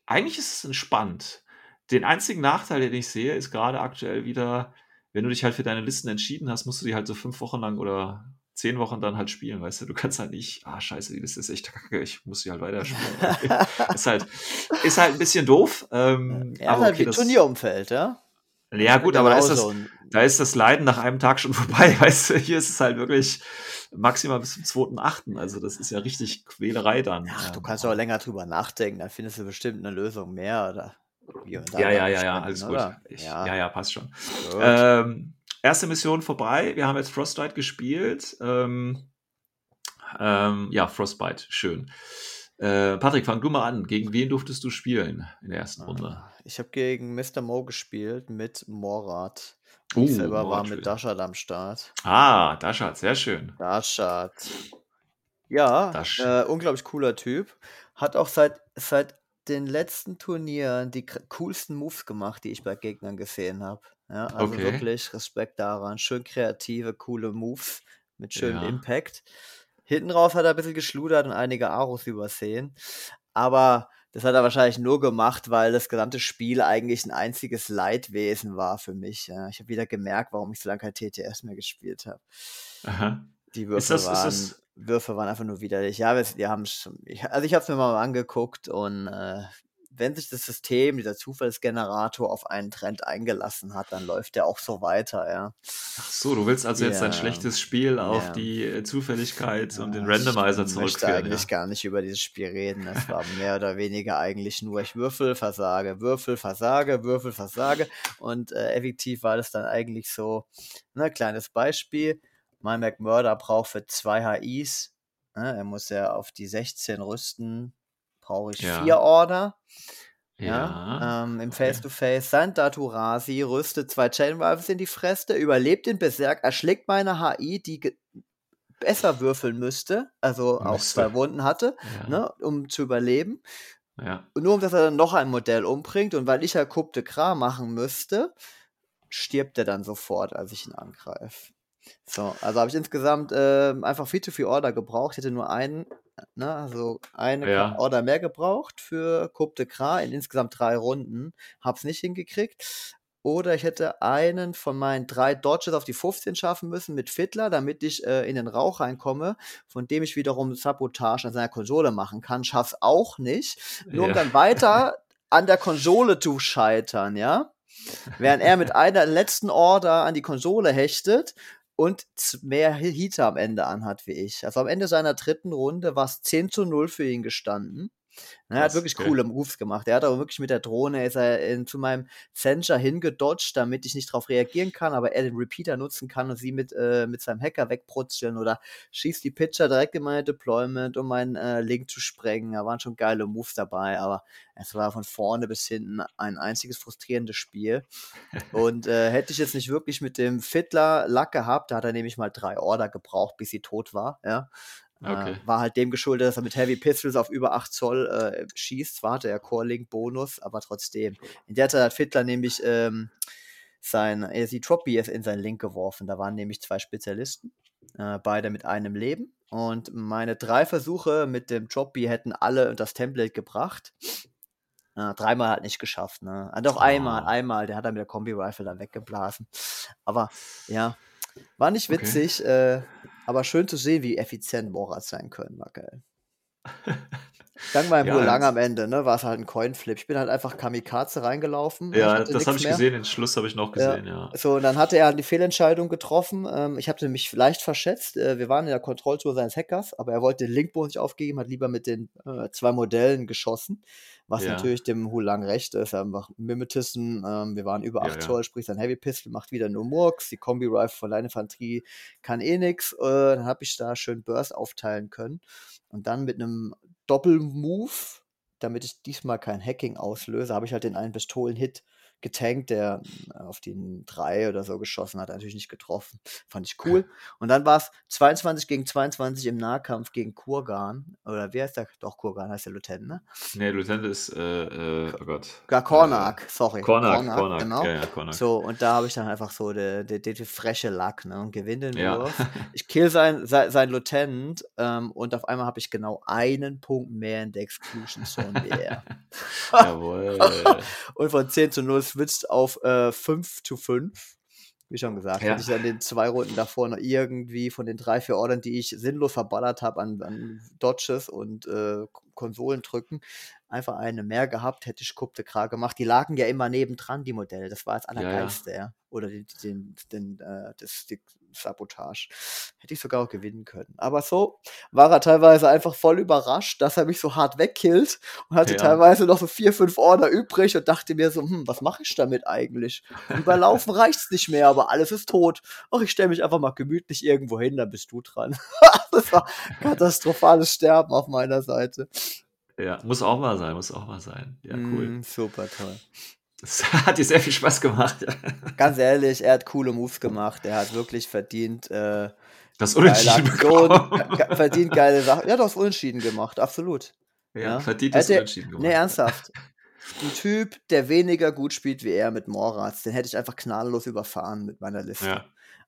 eigentlich ist es entspannt. Den einzigen Nachteil, den ich sehe, ist gerade aktuell wieder, wenn du dich halt für deine Listen entschieden hast, musst du die halt so fünf Wochen lang oder zehn Wochen dann halt spielen, weißt du? Du kannst halt nicht, ah, scheiße, die Liste ist echt kacke, ich muss sie halt weiter spielen. <laughs> ist halt, ist halt ein bisschen doof. Ähm, Ja, aber halt okay, wie das, Turnierumfeld, ja? ja, gut, aber da ist, das, da ist das Leiden nach einem Tag schon <laughs> vorbei, weißt du? Hier ist es halt wirklich maximal bis zum 2.8. Also, das ist ja richtig Quälerei dann. Ach, du Ähm, kannst auch länger drüber nachdenken, dann findest du bestimmt eine Lösung mehr oder Ja, ja, ja, ja, spenden, alles gut. Ich, ja, ja, ja, passt schon. Ähm, erste Mission vorbei. Wir haben jetzt Frostbite gespielt. Ähm, ähm, ja, Frostbite, schön. Äh, Patrick, fang du mal an. Gegen wen durftest du spielen in der ersten Runde? Ich habe gegen Mr. Mo gespielt mit Morat. Uh, ich selber war Morat mit spielt. Dashad am Start. Ah, Dashat, sehr schön. Dashad. Ja, äh, unglaublich cooler Typ. Hat auch seit, seit den letzten Turnieren die coolsten Moves gemacht, die ich bei Gegnern gesehen habe. Ja, also Okay. wirklich Respekt daran. Schön kreative, coole Moves mit schönem Ja. Impact. Hinten raus hat er ein bisschen geschludert und einige Aros übersehen. Aber Das hat er wahrscheinlich nur gemacht, weil das gesamte Spiel eigentlich ein einziges Leidwesen war für mich. Ja. Ich habe wieder gemerkt, warum ich so lange kein TTS mehr gespielt habe. Die Ist Würfe das, ist waren, das, Würfe waren einfach nur widerlich. Ja, wir, wir haben schon, ich, also ich habe es mir mal angeguckt und äh, wenn sich das System, dieser Zufallsgenerator auf einen Trend eingelassen hat, dann läuft der auch so weiter, ja. ach so, du willst also jetzt dein Ja. schlechtes Spiel auf Ja. die äh, Zufälligkeit und den Ja, Randomizer ich möchte zurückführen. eigentlich Ja. gar nicht über dieses Spiel reden. Es war <laughs> mehr oder weniger eigentlich nur ich würfel, versage, würfel, versage, würfel, versage. Und äh, effektiv war das dann eigentlich so, ne, kleines Beispiel. Mein McMurder braucht für zwei HIs, ne, er muss ja auf die 16 rüsten, brauche ich Ja. vier Order. Ja. Ja, ähm, im okay. Face-to-Face. Sein Daturasi rüstet zwei Chain Rifles in die Fresse, überlebt den Berserk, erschlägt meine HI, die besser würfeln müsste, also auch Müsste. zwei Wunden hatte, Ja. ne, um zu überleben. ja. Und nur um dass er dann noch ein Modell umbringt und weil ich ja Coup de Gras machen müsste, stirbt er dann sofort, als ich ihn angreife. So, also habe ich insgesamt ähm, einfach viel zu viel Order gebraucht. Ich hätte nur einen, ne, also eine Ja. Order mehr gebraucht für Coup de Gras in insgesamt drei Runden. Hab's nicht hingekriegt. Oder ich hätte einen von meinen drei Dodges auf die 15 schaffen müssen mit Fiddler, damit ich äh, in den Rauch reinkomme, von dem ich wiederum Sabotage an seiner Konsole machen kann. Schaff's auch nicht. Nur um Ja. dann weiter an der Konsole zu scheitern, ja? Während er mit <laughs> einer letzten Order an die Konsole hechtet und mehr Heater am Ende anhat wie ich. Also am Ende seiner dritten Runde war es 10 zu 0 für ihn gestanden. Und er hat wirklich okay. coole Moves gemacht. Er hat auch wirklich mit der Drohne ist er in, zu meinem Sencher hingedodged, damit ich nicht darauf reagieren kann, aber er den Repeater nutzen kann und sie mit, äh, mit seinem Hacker wegprutzeln oder schießt die Pitcher direkt in meine Deployment, um meinen äh, Link zu sprengen. Da waren schon geile Moves dabei, aber es war von vorne bis hinten ein einziges frustrierendes Spiel. Und äh, hätte ich jetzt nicht wirklich mit dem Fiddler Lack gehabt, da hat er nämlich mal drei Order gebraucht, bis sie tot war, ja. Okay. Äh, war halt dem geschuldet, dass er mit Heavy Pistols auf über 8 Zoll äh, schießt. Zwar hatte er Core-Link-Bonus, aber trotzdem. In der Zeit hat Fiddler nämlich ähm, sein ASC Drop BS in seinen Link geworfen. Da waren nämlich zwei Spezialisten, äh, beide mit einem Leben. Und meine drei Versuche mit dem Drop B hätten alle das Template gebracht. Äh, dreimal halt nicht geschafft, ne? Ah, Doch einmal, Oh. einmal, der hat er mit der Kombi-Rifle dann weggeblasen. Aber ja, war nicht Okay. witzig, äh, aber schön zu sehen, wie effizient Morat sein können, war geil. <laughs> Dank meinem Ja, Hulang das- am Ende, ne, war es halt ein Coinflip. Ich bin halt einfach Kamikaze reingelaufen. ne, Ja, das habe ich mehr. gesehen, den Schluss habe ich noch Ja. gesehen, ja. So, und dann hatte er die Fehlentscheidung getroffen. Ähm, ich hatte mich leicht verschätzt. Äh, wir waren in der Kontrolltour seines Hackers, aber er wollte den Linkbonus nicht aufgeben, hat lieber mit den äh, zwei Modellen geschossen, was Ja. natürlich dem Hulang recht ist. Einfach Mimetism, ähm, wir waren über Ja, 8 ja. Zoll, sprich sein Heavy Pistol macht wieder nur Murks, die Kombi-Rifle von Leininfanterie kann eh nix. Äh, dann habe ich da schön Burst aufteilen können. Und dann mit einem Doppelmove, damit ich diesmal kein Hacking auslöse, habe ich halt den einen Pistolen-Hit getankt, der äh, auf den 3 oder so geschossen hat, natürlich nicht getroffen. Fand ich cool. Und dann war es 22 gegen 22 im Nahkampf gegen Kurgan. Oder wer ist der? Doch, Kurgan heißt der Lieutenant, ne? Nee, Lieutenant ist, äh, äh, oh Gott. Gar Kornak, sorry. Kornak, Kornak, genau. ja, ja, Kornak. So, und da habe ich dann einfach so den de, de, de freche Lack, ne? Und gewinne den Ja. Wurf. <laughs> Ich kill sein, sein, sein Lieutenant ähm, und auf einmal habe ich genau einen Punkt mehr in der Exclusion Zone wie er. <laughs> Jawohl. <laughs> und von 10 zu 0 switcht auf äh, 5 zu 5. Wie schon gesagt, Ja. hätte ich dann den zwei Runden davor noch irgendwie von den drei, vier Ordern, die ich sinnlos verballert habe an, an Dodges und äh, Konsolen drücken, einfach eine mehr gehabt, hätte ich Coup de Gras gemacht. Die lagen ja immer nebendran, die Modelle. Das war das Ja, ja. Allergeilste, ja. Oder den, den, den, äh, das, die Sabotage. Hätte ich sogar auch gewinnen können. Aber so war er teilweise einfach voll überrascht, dass er mich so hart wegkillt und hatte Ja. teilweise noch so vier, fünf Order übrig und dachte mir so, hm, was mache ich damit eigentlich? Überlaufen <laughs> reicht's nicht mehr, aber alles ist tot. Ach, ich stelle mich einfach mal gemütlich irgendwo hin, dann bist du dran. <laughs> das war <laughs> katastrophales Sterben auf meiner Seite. Ja, muss auch mal sein, muss auch mal sein. Ja, cool. Mm, super toll. Das <laughs> hat dir sehr viel Spaß gemacht. Ganz ehrlich, er hat coole Moves gemacht. Er hat wirklich verdient, äh, Das Unentschieden ge- verdient geile Sachen. Er hat auch Unentschieden gemacht, absolut. Ja, ja. verdient das Unentschieden gemacht. Nee, ernsthaft. Ein Typ, der weniger gut spielt wie er mit Moraz, den hätte ich einfach gnadenlos überfahren mit meiner Liste. Ja.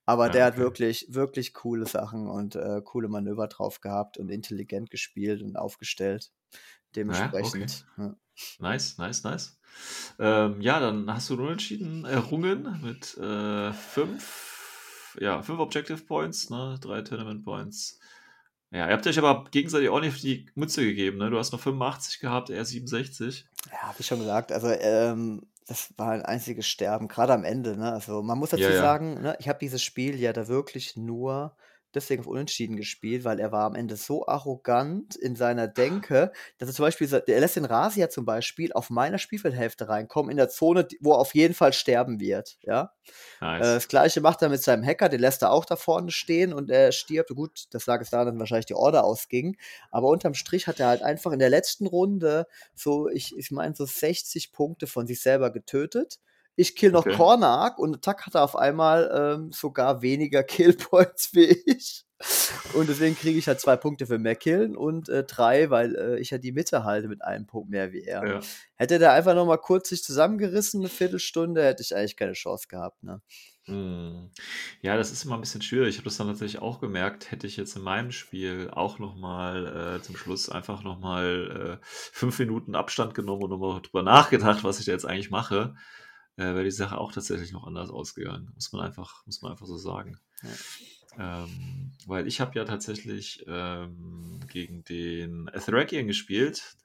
Aber Ja, der hat okay. wirklich, wirklich coole Sachen und äh, coole Manöver drauf gehabt und intelligent gespielt und aufgestellt. Dementsprechend. Ja, Nice, nice, nice. Ähm, ja, dann hast du unentschieden errungen mit äh, fünf, ja, fünf Objective Points, ne, drei Tournament Points. Ja, ihr habt euch aber gegenseitig auch nicht die Mütze gegeben, ne? Du hast noch 85 gehabt, er 67. Ja, wie schon gesagt, also ähm, das war ein einziges Sterben, gerade am Ende. Ne? Also man muss dazu Ja, ja. sagen, ne, ich habe dieses Spiel ja da wirklich nur deswegen auf Unentschieden gespielt, weil er war am Ende so arrogant in seiner Denke, dass er zum Beispiel, er lässt den Rasia zum Beispiel auf meiner Spielfeldhälfte reinkommen, in der Zone, wo er auf jeden Fall sterben wird. Ja, äh, Nice. das gleiche macht er mit seinem Hacker, den lässt er auch da vorne stehen und er stirbt. Gut, das lag es daran, dass wahrscheinlich die Order ausging. Aber unterm Strich hat er halt einfach in der letzten Runde so, ich, ich meine, so 60 Punkte von sich selber getötet. Ich kill noch Okay. Kornak und Tack hat er auf einmal ähm, sogar weniger <laughs> Killpoints wie ich. Und deswegen kriege ich halt zwei Punkte für mehr Killen und äh, drei, weil äh, ich ja die Mitte halte mit einem Punkt mehr wie er. ja. Hätte der einfach noch mal kurz sich zusammengerissen, eine Viertelstunde, hätte ich eigentlich keine Chance gehabt. Ne? Hm. Ja, das ist immer ein bisschen schwierig. Ich habe das dann tatsächlich auch gemerkt, hätte ich jetzt in meinem Spiel auch nochmal äh, zum Schluss einfach nochmal äh, fünf Minuten Abstand genommen und nochmal drüber nachgedacht, was ich da jetzt eigentlich mache, äh, wäre die Sache auch tatsächlich noch anders ausgegangen. Muss man einfach, muss man einfach so sagen. Ähm, weil ich habe ja tatsächlich ähm, gegen den Atherakian gespielt.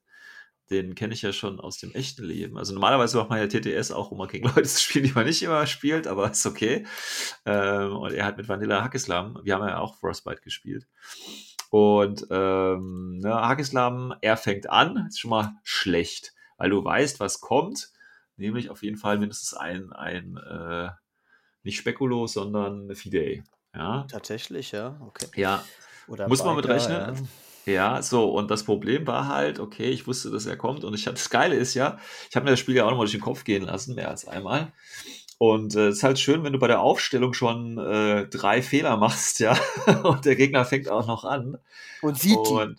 Den kenne ich ja schon aus dem echten Leben. Also normalerweise macht man ja TTS auch, um mal gegen Leute <laughs> zu spielen, die man nicht immer spielt, aber ist okay. Ähm, und er hat mit Vanilla Hackislam, wir haben ja auch Frostbite gespielt. Und ähm, ne, Hackislam, er fängt an, ist schon mal schlecht, weil du weißt, was kommt, nämlich auf jeden Fall mindestens ein, ein äh, nicht Spekulo, sondern Fidei. Ja, Tatsächlich, ja, okay. ja, Oder muss man mit Biker, rechnen. Ja, so, und das Problem war halt, okay, ich wusste, dass er kommt und ich hatte, das Geile ist ja, ich habe mir das Spiel ja auch nochmal durch den Kopf gehen lassen, mehr als einmal. Und äh, es ist halt schön, wenn du bei der Aufstellung schon äh, drei Fehler machst, ja, <laughs> und der Gegner fängt auch noch an. Und sieht die.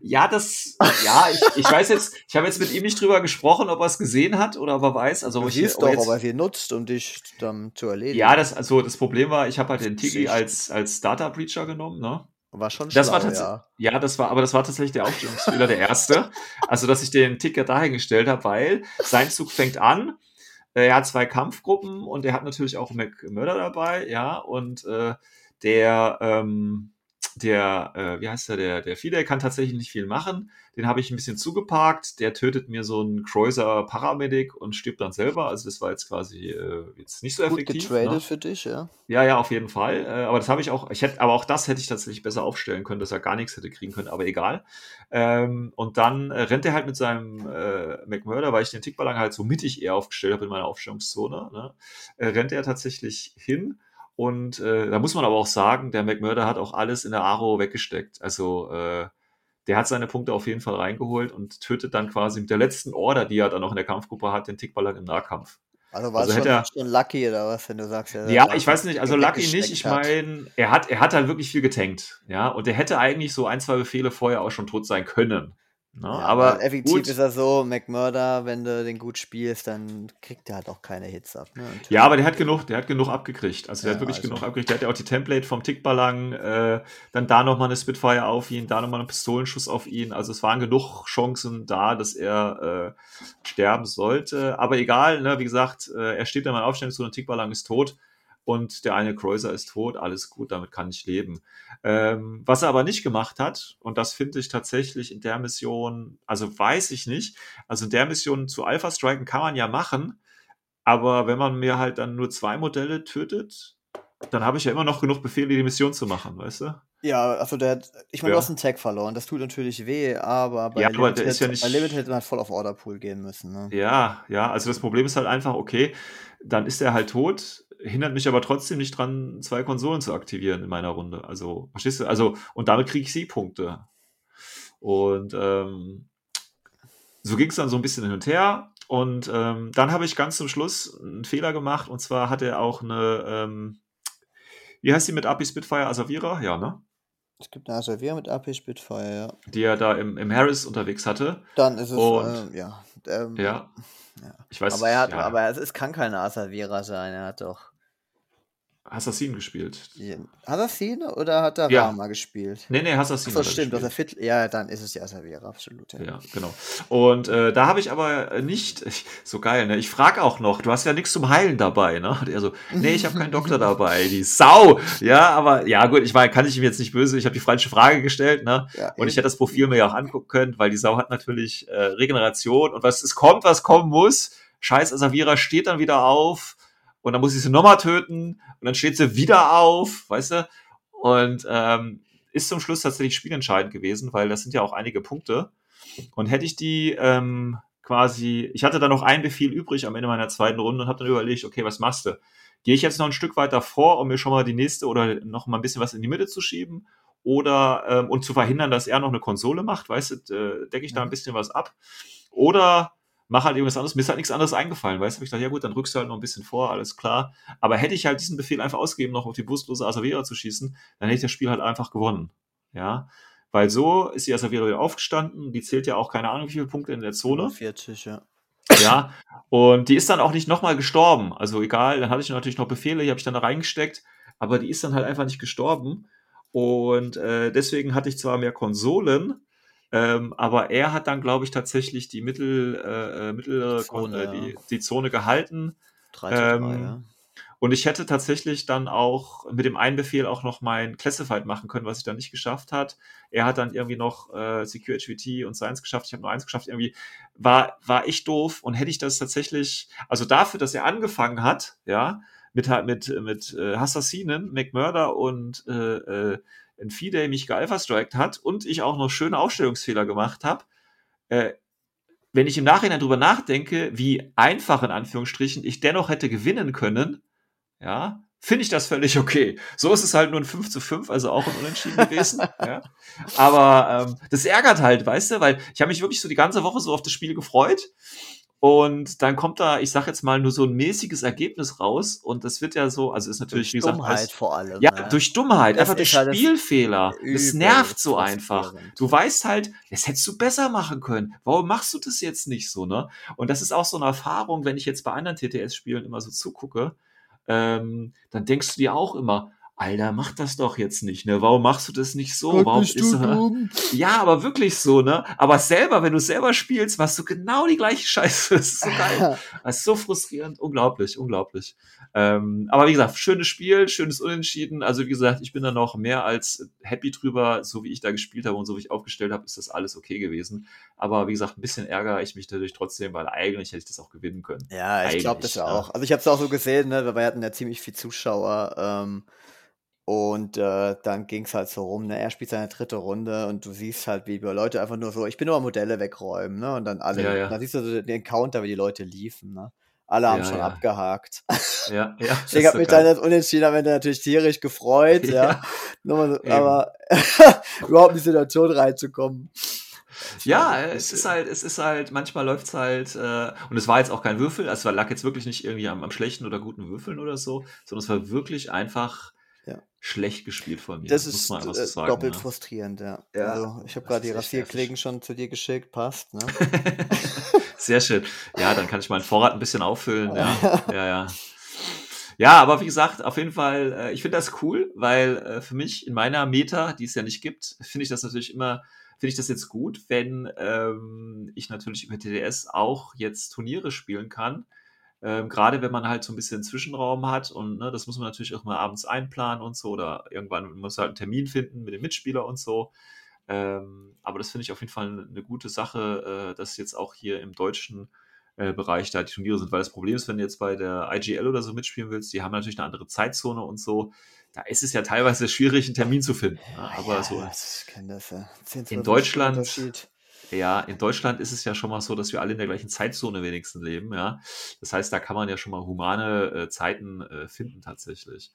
Ja, das, ja, ich, ich weiß jetzt, ich habe jetzt mit ihm nicht drüber gesprochen, ob er es gesehen hat oder ob er weiß. Also Du ich, siehst ob er doch, jetzt, ob er sie nutzt, um dich dann zu erledigen. ja, das, also das Problem war, ich habe halt den Tiki Sicht. als, als Data Breacher genommen, ne? war schon Das schlau, war tatsächlich, ja. ja. das war, aber das war tatsächlich der Aufstellungsfehler, der erste. Also, dass ich den Ticker dahingestellt habe, weil sein Zug fängt an. äh, Er hat zwei Kampfgruppen und er hat natürlich auch Mac Mörder dabei, ja, und äh, der, ähm, der, äh, wie heißt der, der, der Fidel kann tatsächlich nicht viel machen. Den habe ich ein bisschen zugeparkt. Der tötet mir so einen Kreuzer Paramedic und stirbt dann selber. Also das war jetzt quasi äh, jetzt nicht so Gut effektiv. getradet ne? für dich, ja. Ja, ja, auf jeden Fall. Äh, aber das habe ich auch, ich hätte, aber auch das hätte ich tatsächlich besser aufstellen können, dass er gar nichts hätte kriegen können, aber egal. Ähm, und dann äh, rennt er halt mit seinem äh, McMurder, weil ich den Tickballang halt so mittig eher aufgestellt habe in meiner Aufstellungszone, ne? äh, rennt er tatsächlich hin. Und äh, da muss man aber auch sagen, der McMurder hat auch alles in der Aro weggesteckt. Also äh, der hat seine Punkte auf jeden Fall reingeholt und tötet dann quasi mit der letzten Order, die er dann noch in der Kampfgruppe hat, den Tickballer im Nahkampf. Also war Also schon, er- schon lucky oder was, wenn du sagst, ja, Ja, ich weiß nicht, also Lucky nicht. Ich meine, er hat, er hat halt wirklich viel getankt, ja, und er hätte eigentlich so ein, zwei Befehle vorher auch schon tot sein können. Ne? Ja, aber effektiv gut. ist er so, McMurder, wenn du den gut spielst, dann kriegt er halt auch keine Hits ab. Ne? Und Ja, aber der hat genug, der hat genug abgekriegt. Also der Ja, hat wirklich also. genug abgekriegt. Der hat ja auch die Template vom Tickballang, äh, dann da nochmal eine Spitfire auf ihn, da nochmal einen Pistolenschuss auf ihn. Also es waren genug Chancen da, dass er äh, sterben sollte. Aber egal, ne, wie gesagt, äh, er steht in meiner Aufstellungszone, Tickballang ist tot und der eine Kreuzer ist tot. Alles gut, damit kann ich leben. Ähm, was er aber nicht gemacht hat, und das finde ich tatsächlich in der Mission, also weiß ich nicht, also in der Mission zu Alpha Striken kann man ja machen, aber wenn man mir halt dann nur zwei Modelle tötet, dann habe ich ja immer noch genug Befehle, die Mission zu machen, weißt du? Ja, also der hat, ich meine, Ja. du hast einen Tag verloren, das tut natürlich weh, aber bei Ja, aber der Limited, ist ja nicht- bei Limited hätte man halt voll auf Orderpool gehen müssen. Ne? Ja, ja, also das Problem ist halt einfach, okay, dann ist er halt tot, hindert mich aber trotzdem nicht dran, zwei Konsolen zu aktivieren in meiner Runde. Also, verstehst du? Also, und damit kriege ich Siegpunkte. Und ähm, so ging es dann so ein bisschen hin und her. Und ähm, dann habe ich ganz zum Schluss einen Fehler gemacht. Und zwar hat er auch eine, ähm, wie heißt die mit Api Spitfire Asavira? Ja, ne? Es gibt eine Asavier mit AP Spitfire, ja. Die er da im, im Harris unterwegs hatte. Dann ist es, Und- äh, ja. Ähm, Ja. Ja. Ich weiß aber er hat, ja. aber es, es kann keine Asavira sein, er hat doch. Assassin gespielt. Assassin oder hat er Ja. Rama gespielt? Nee, nee, Assassin. So hat er stimmt, dass er gespielt. fit. Ja, dann ist es ja Asavera, absolut. Ja. Ja, genau. Und äh, da habe ich aber nicht, ich, <laughs> so geil, ne? Ich frage auch noch, du hast ja nichts zum Heilen dabei, ne? Und er so, nee, ich habe keinen Doktor <laughs> dabei, die Sau. Ja, aber ja gut, ich meine, kann ich ihm jetzt nicht böse, ich habe die falsche Frage gestellt, ne? Ja, Und ich hätte das Profil mir ja auch angucken können, weil die Sau hat natürlich äh, Regeneration und was es kommt, was kommen muss. Scheiß Asavira steht dann wieder auf und dann muss ich sie nochmal töten und dann steht sie wieder auf, weißt du? Und ähm, ist zum Schluss tatsächlich spielentscheidend gewesen, weil das sind ja auch einige Punkte. Und hätte ich die ähm, quasi, ich hatte da noch einen Befehl übrig am Ende meiner zweiten Runde und habe dann überlegt, okay, was machst du? Gehe ich jetzt noch ein Stück weiter vor, um mir schon mal die nächste oder noch mal ein bisschen was in die Mitte zu schieben? Oder ähm, und zu verhindern, dass er noch eine Konsole macht, weißt du, äh, decke ich da ein bisschen was ab? Oder mach halt irgendwas anderes. Mir ist halt nichts anderes eingefallen, weißt du? Hab Ich dachte, ja gut, dann rückst du halt noch ein bisschen vor, alles klar. Aber hätte ich halt diesen Befehl einfach ausgegeben, noch auf die brustlose Asavera zu schießen, dann hätte ich das Spiel halt einfach gewonnen. Ja. Weil so ist die Asavera wieder aufgestanden. Die zählt ja auch keine Ahnung, wie viele Punkte in der Zone. 40, ja. Ja. Und die ist dann auch nicht nochmal gestorben. Also egal, dann hatte ich natürlich noch Befehle, die habe ich dann da reingesteckt. Aber die ist dann halt einfach nicht gestorben. Und äh, deswegen hatte ich zwar mehr Konsolen, ähm, aber er hat dann, glaube ich, tatsächlich die mittel, äh, äh, mittlere Kon Zone, äh, ja. die, die Zone gehalten. 3 zu 3, Ähm, ja. Und ich hätte tatsächlich dann auch mit dem einen Befehl auch noch mein Classified machen können, was ich dann nicht geschafft hat. Er hat dann irgendwie noch äh, Secure HVT und Science geschafft. Ich habe nur eins geschafft. Irgendwie war war echt doof. Und hätte ich das tatsächlich, also dafür, dass er angefangen hat, ja, mit mit mit äh, Assassinen, McMurder und äh, äh, Enfide mich gealpha-striked hat und ich auch noch schöne Aufstellungsfehler gemacht habe, äh, wenn ich im Nachhinein drüber nachdenke, wie einfach in Anführungsstrichen ich dennoch hätte gewinnen können, ja, finde ich das völlig okay. So ist es halt nur ein 5 zu 5, also auch ein Unentschieden gewesen. <laughs> ja. Aber ähm, das ärgert halt, weißt du, weil ich habe mich wirklich so die ganze Woche so auf das Spiel gefreut. Und dann kommt da, ich sag jetzt mal, nur so ein mäßiges Ergebnis raus. Und das wird ja so, also ist natürlich, wie Durch gesagt, Dummheit vor allem. ja, ne? durch Dummheit, Das einfach durch halt das Spielfehler. Das übelst nervt so einfach. Du weißt halt, das hättest du besser machen können. Warum machst du das jetzt nicht so, ne? Und das ist auch so eine Erfahrung, wenn ich jetzt bei anderen TTS-Spielen immer so zugucke, ähm, dann denkst du dir auch immer, Alter, mach das doch jetzt nicht, ne? Warum machst du das nicht so? Gott, Warum du <laughs> dumm? ja, aber wirklich so, ne? Aber selber, wenn du selber spielst, machst du genau die gleiche Scheiße. <laughs> Das ist so geil. <laughs> Das ist so frustrierend. Unglaublich, unglaublich. Ähm, aber wie gesagt, schönes Spiel, schönes Unentschieden. Also wie gesagt, ich bin da noch mehr als happy drüber. So wie ich da gespielt habe und so wie ich aufgestellt habe, ist das alles okay gewesen. Aber wie gesagt, ein bisschen ärgere ich mich dadurch trotzdem, weil eigentlich hätte ich das auch gewinnen können. Ja, ich glaube das ja ja. auch. Also ich habe es auch so gesehen, ne, weil wir hatten ja ziemlich viel Zuschauer. Ähm, und äh, dann ging es halt so rum, ne? Er spielt seine dritte Runde und du siehst halt, wie Leute einfach nur so, ich bin nur Modelle wegräumen, ne? Und dann alle, Ja, ja. dann siehst du so den Counter, wie die Leute liefen, ne? Alle haben Ja, schon ja. abgehakt. <laughs> Ja, ja. hat so mich geil. dann das Unentschieden am Ende natürlich tierisch gefreut, <laughs> ja. Ja, so, aber <laughs> überhaupt in die Situation reinzukommen. Ja, es ist äh, halt, es ist halt, manchmal läuft's halt, äh, und es war jetzt auch kein Würfel, also es lag jetzt wirklich nicht irgendwie am, am schlechten oder guten Würfeln oder so, sondern es war wirklich einfach Ja. schlecht gespielt von mir. Das muss ist einfach äh, sagen. doppelt ne? frustrierend, ja. Ja, Also, ich habe das gerade die Rasierklingen schon zu dir geschickt, passt, ne? <laughs> Sehr schön. Ja, dann kann ich meinen Vorrat ein bisschen auffüllen. Ja, ja, <laughs> ja. Ja, aber wie gesagt, auf jeden Fall, äh, ich finde das cool, weil äh, für mich in meiner Meta, die es ja nicht gibt, finde ich das natürlich immer, finde ich das jetzt gut, wenn ähm, ich natürlich über TDS auch jetzt Turniere spielen kann. Ähm, Gerade wenn man halt so ein bisschen Zwischenraum hat und ne, das muss man natürlich auch mal abends einplanen und so oder irgendwann muss halt einen Termin finden mit dem Mitspieler und so. Ähm, aber das finde ich auf jeden Fall eine gute Sache, äh, dass jetzt auch hier im deutschen äh, Bereich da die Turniere sind, weil das Problem ist, wenn du jetzt bei der IGL oder so mitspielen willst, die haben natürlich eine andere Zeitzone und so. Da ist es ja teilweise schwierig, einen Termin zu finden. ne? Aber so das, ich kenne das ja. 10, in 12 Deutschland-. Ja, in Deutschland ist es ja schon mal so, dass wir alle in der gleichen Zeitzone wenigstens leben, ja. Das heißt, da kann man ja schon mal humane äh, Zeiten äh, finden tatsächlich.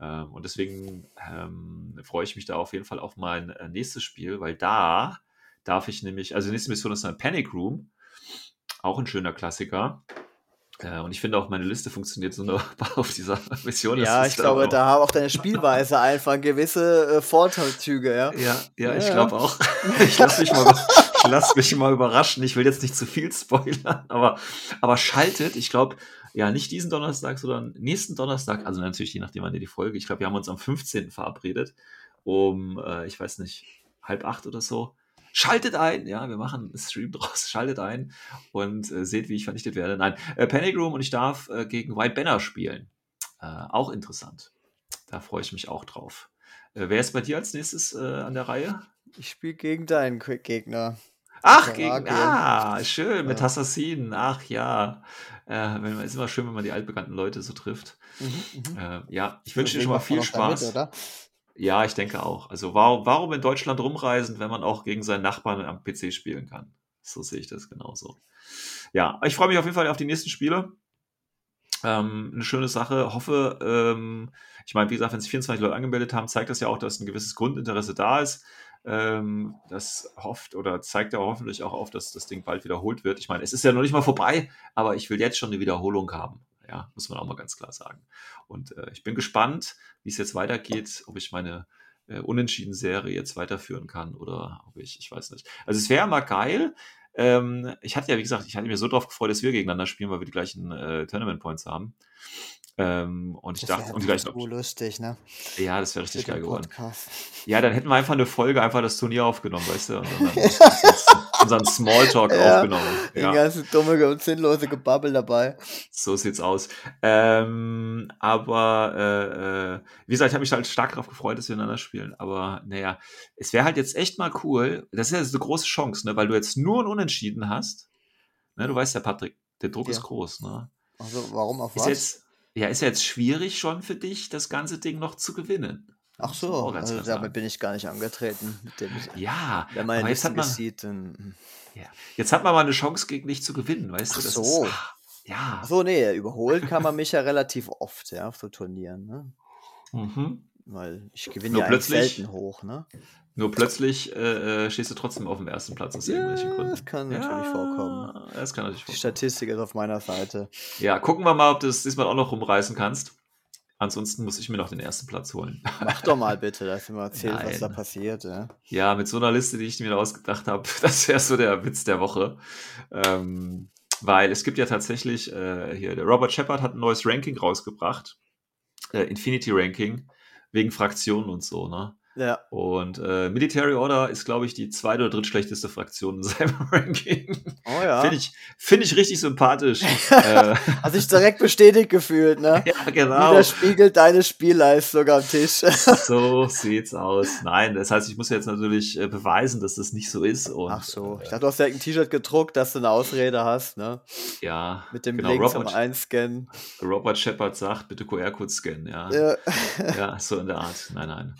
Ähm, und deswegen ähm, freue ich mich da auf jeden Fall auf mein äh, nächstes Spiel, weil da darf ich nämlich, also die nächste Mission ist ein Panic Room, auch ein schöner Klassiker. Äh, und ich finde auch, meine Liste funktioniert so <laughs> wunderbar auf dieser Mission. Das Ja, ich glaube, da haben auch deine Spielweise einfach gewisse äh, Vorteilzüge, ja. Ja, ja, ich Ja. glaube auch. <laughs> Ich <laughs> lasse mich, mal- <laughs> lasse mich mal überraschen. Ich will jetzt nicht zu viel spoilern, aber, aber schaltet, ich glaube, ja, nicht diesen Donnerstag, sondern nächsten Donnerstag, also natürlich je nachdem, wann ihr die Folge, ich glaube, wir haben uns am 15. verabredet, um, äh, ich weiß nicht, halb acht oder so. Schaltet ein, ja, wir machen einen Stream draus, schaltet ein und äh, seht, wie ich vernichtet werde. Nein, äh, Panic Room und ich darf äh, gegen White Banner spielen. Äh, auch interessant. Da freue ich mich auch drauf. Äh, wer ist bei dir als nächstes an der Reihe? Ich spiele gegen deinen Quick-Gegner. Ach, gegen, ah, schön, mit Ja. Assassinen. Ach ja. Äh, wenn, ist immer schön, wenn man die altbekannten Leute so trifft. Mhm, Äh, ja, ich wünsche dir schon mal viel Spaß. oder? Ja, ich denke auch. Also warum, warum in Deutschland rumreisen, wenn man auch gegen seinen Nachbarn am PC spielen kann? So sehe ich das genauso. Ja, ich freue mich auf jeden Fall auf die nächsten Spiele. Ähm, eine schöne Sache. Hoffe, ähm, ich meine, wie gesagt, wenn sich 24 Leute angemeldet haben, zeigt das ja auch, dass ein gewisses Grundinteresse da ist. Ähm, das hofft oder zeigt ja hoffentlich auch auf, dass das Ding bald wiederholt wird. Ich meine, es ist ja noch nicht mal vorbei, aber ich will jetzt schon eine Wiederholung haben. Ja, muss man auch mal ganz klar sagen. Und äh, ich bin gespannt, wie es jetzt weitergeht, ob ich meine äh, Unentschieden-Serie jetzt weiterführen kann oder ob ich, ich weiß nicht. Also es wäre mal geil. Ähm, ich hatte ja, wie gesagt, ich hatte mir so drauf gefreut, dass wir gegeneinander spielen, weil wir die gleichen äh, Tournament Points haben. Ähm, und ich Das dachte, und die gleichen, so lustig, ne? ja, das wäre richtig geil geworden. Podcast. Ja, dann hätten wir einfach eine Folge, einfach das Turnier aufgenommen, weißt du, und dann <laughs> unseren Smalltalk Ja, aufgenommen. Die Ja. ganze dumme und sinnlose Gebabbel dabei. So sieht's aus. Ähm, aber äh, äh, wie gesagt, ich habe mich halt stark darauf gefreut, dass wir miteinander spielen. Aber naja, es wäre halt jetzt echt mal cool. Das ist ja so eine große Chance, ne? weil du jetzt nur ein Unentschieden hast. Ne? Du weißt ja, Patrick, der Druck Ja. ist groß. Ne? Also, warum auf Ist was? jetzt, ja, ist ja jetzt schwierig schon für dich, das ganze Ding noch zu gewinnen. Ach so, also damit bin ich gar nicht angetreten. Mit dem ich, Ja, wenn man aber jetzt hat man, sieht, dann. hm. ja, jetzt hat man mal eine Chance gegen dich zu gewinnen, weißt Ach du? Das so. Ist, ah, ja. Ach so, nee, überholen kann man mich ja relativ oft, ja, auf so Turnieren, ne? <laughs> Mhm. Weil ich gewinne Nur ja plötzlich- selten hoch, ne? Nur plötzlich äh, äh, stehst du trotzdem auf dem ersten Platz aus irgendwelchen Ja, Gründen. das kann natürlich vorkommen. Das kann natürlich Die vorkommen. Statistik ist auf meiner Seite. Ja, gucken wir mal, ob du es diesmal auch noch rumreißen kannst. Ansonsten muss ich mir noch den ersten Platz holen. Mach doch mal <laughs> bitte, dass du mal erzählst, was da Nein. passiert, ja. Ja, mit so einer Liste, die ich mir ausgedacht habe, <laughs> das wäre so der Witz der Woche. Ähm, weil es gibt ja tatsächlich, äh, hier, der Robert Shepard hat ein neues Ranking rausgebracht. Äh, Infinity Ranking, wegen Fraktionen und so, ne? Ja, Und äh, Military Order ist, glaube ich, die zweite oder drittschlechteste Fraktion in <laughs> seinem Ranking. oh ja. Finde ich, find ich richtig sympathisch. <laughs> äh, Hast dich direkt bestätigt gefühlt, ne? <laughs> ja, genau. Widerspiegelt deine Spielleistung am Tisch. So sieht's aus. Nein, das heißt, ich muss jetzt natürlich äh, beweisen, dass das nicht so ist. Und, Ach so, äh, ich dachte, du hast direkt ein T-Shirt gedruckt, dass du eine Ausrede hast, ne? ja, Mit dem genau, Link zum Robert, Einscannen. Robert Shepard sagt, bitte QR-Code scannen. Ja. Ja. ja, so in der Art. Nein, nein.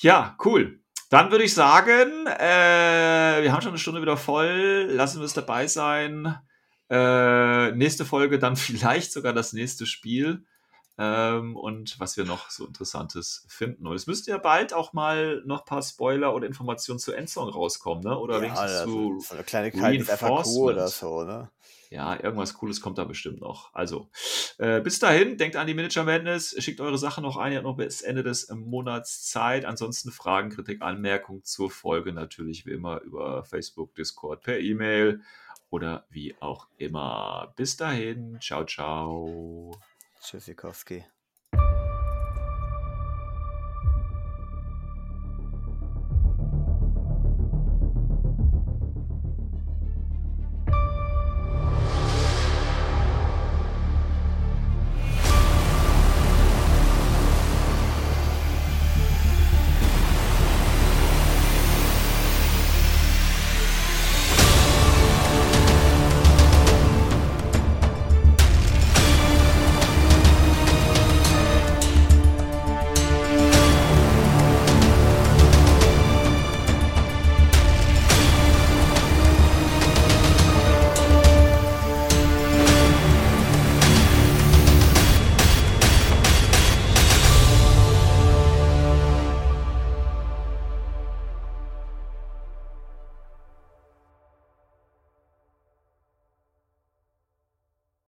Ja, cool. Dann würde ich sagen, äh, wir haben schon eine Stunde wieder voll. Lassen wir es dabei sein. Äh, nächste Folge dann <laughs> vielleicht sogar das nächste Spiel. Ähm, und was wir noch so Interessantes finden. Und es müsste ja bald auch mal noch ein paar Spoiler oder Informationen zu Endzone rauskommen, ne? Oder ja, wenigstens zu so eine Kleinigkeit ist einfach cool oder so, ne? ja, irgendwas Cooles kommt da bestimmt noch. Also, äh, bis dahin, denkt an die Manager Madness, schickt eure Sachen noch ein, ihr habt noch bis Ende des Monats Zeit. Ansonsten Fragen, Kritik, Anmerkungen zur Folge natürlich wie immer über Facebook, Discord, per E-Mail oder wie auch immer. Bis dahin, ciao, ciao. Tschüssikowski.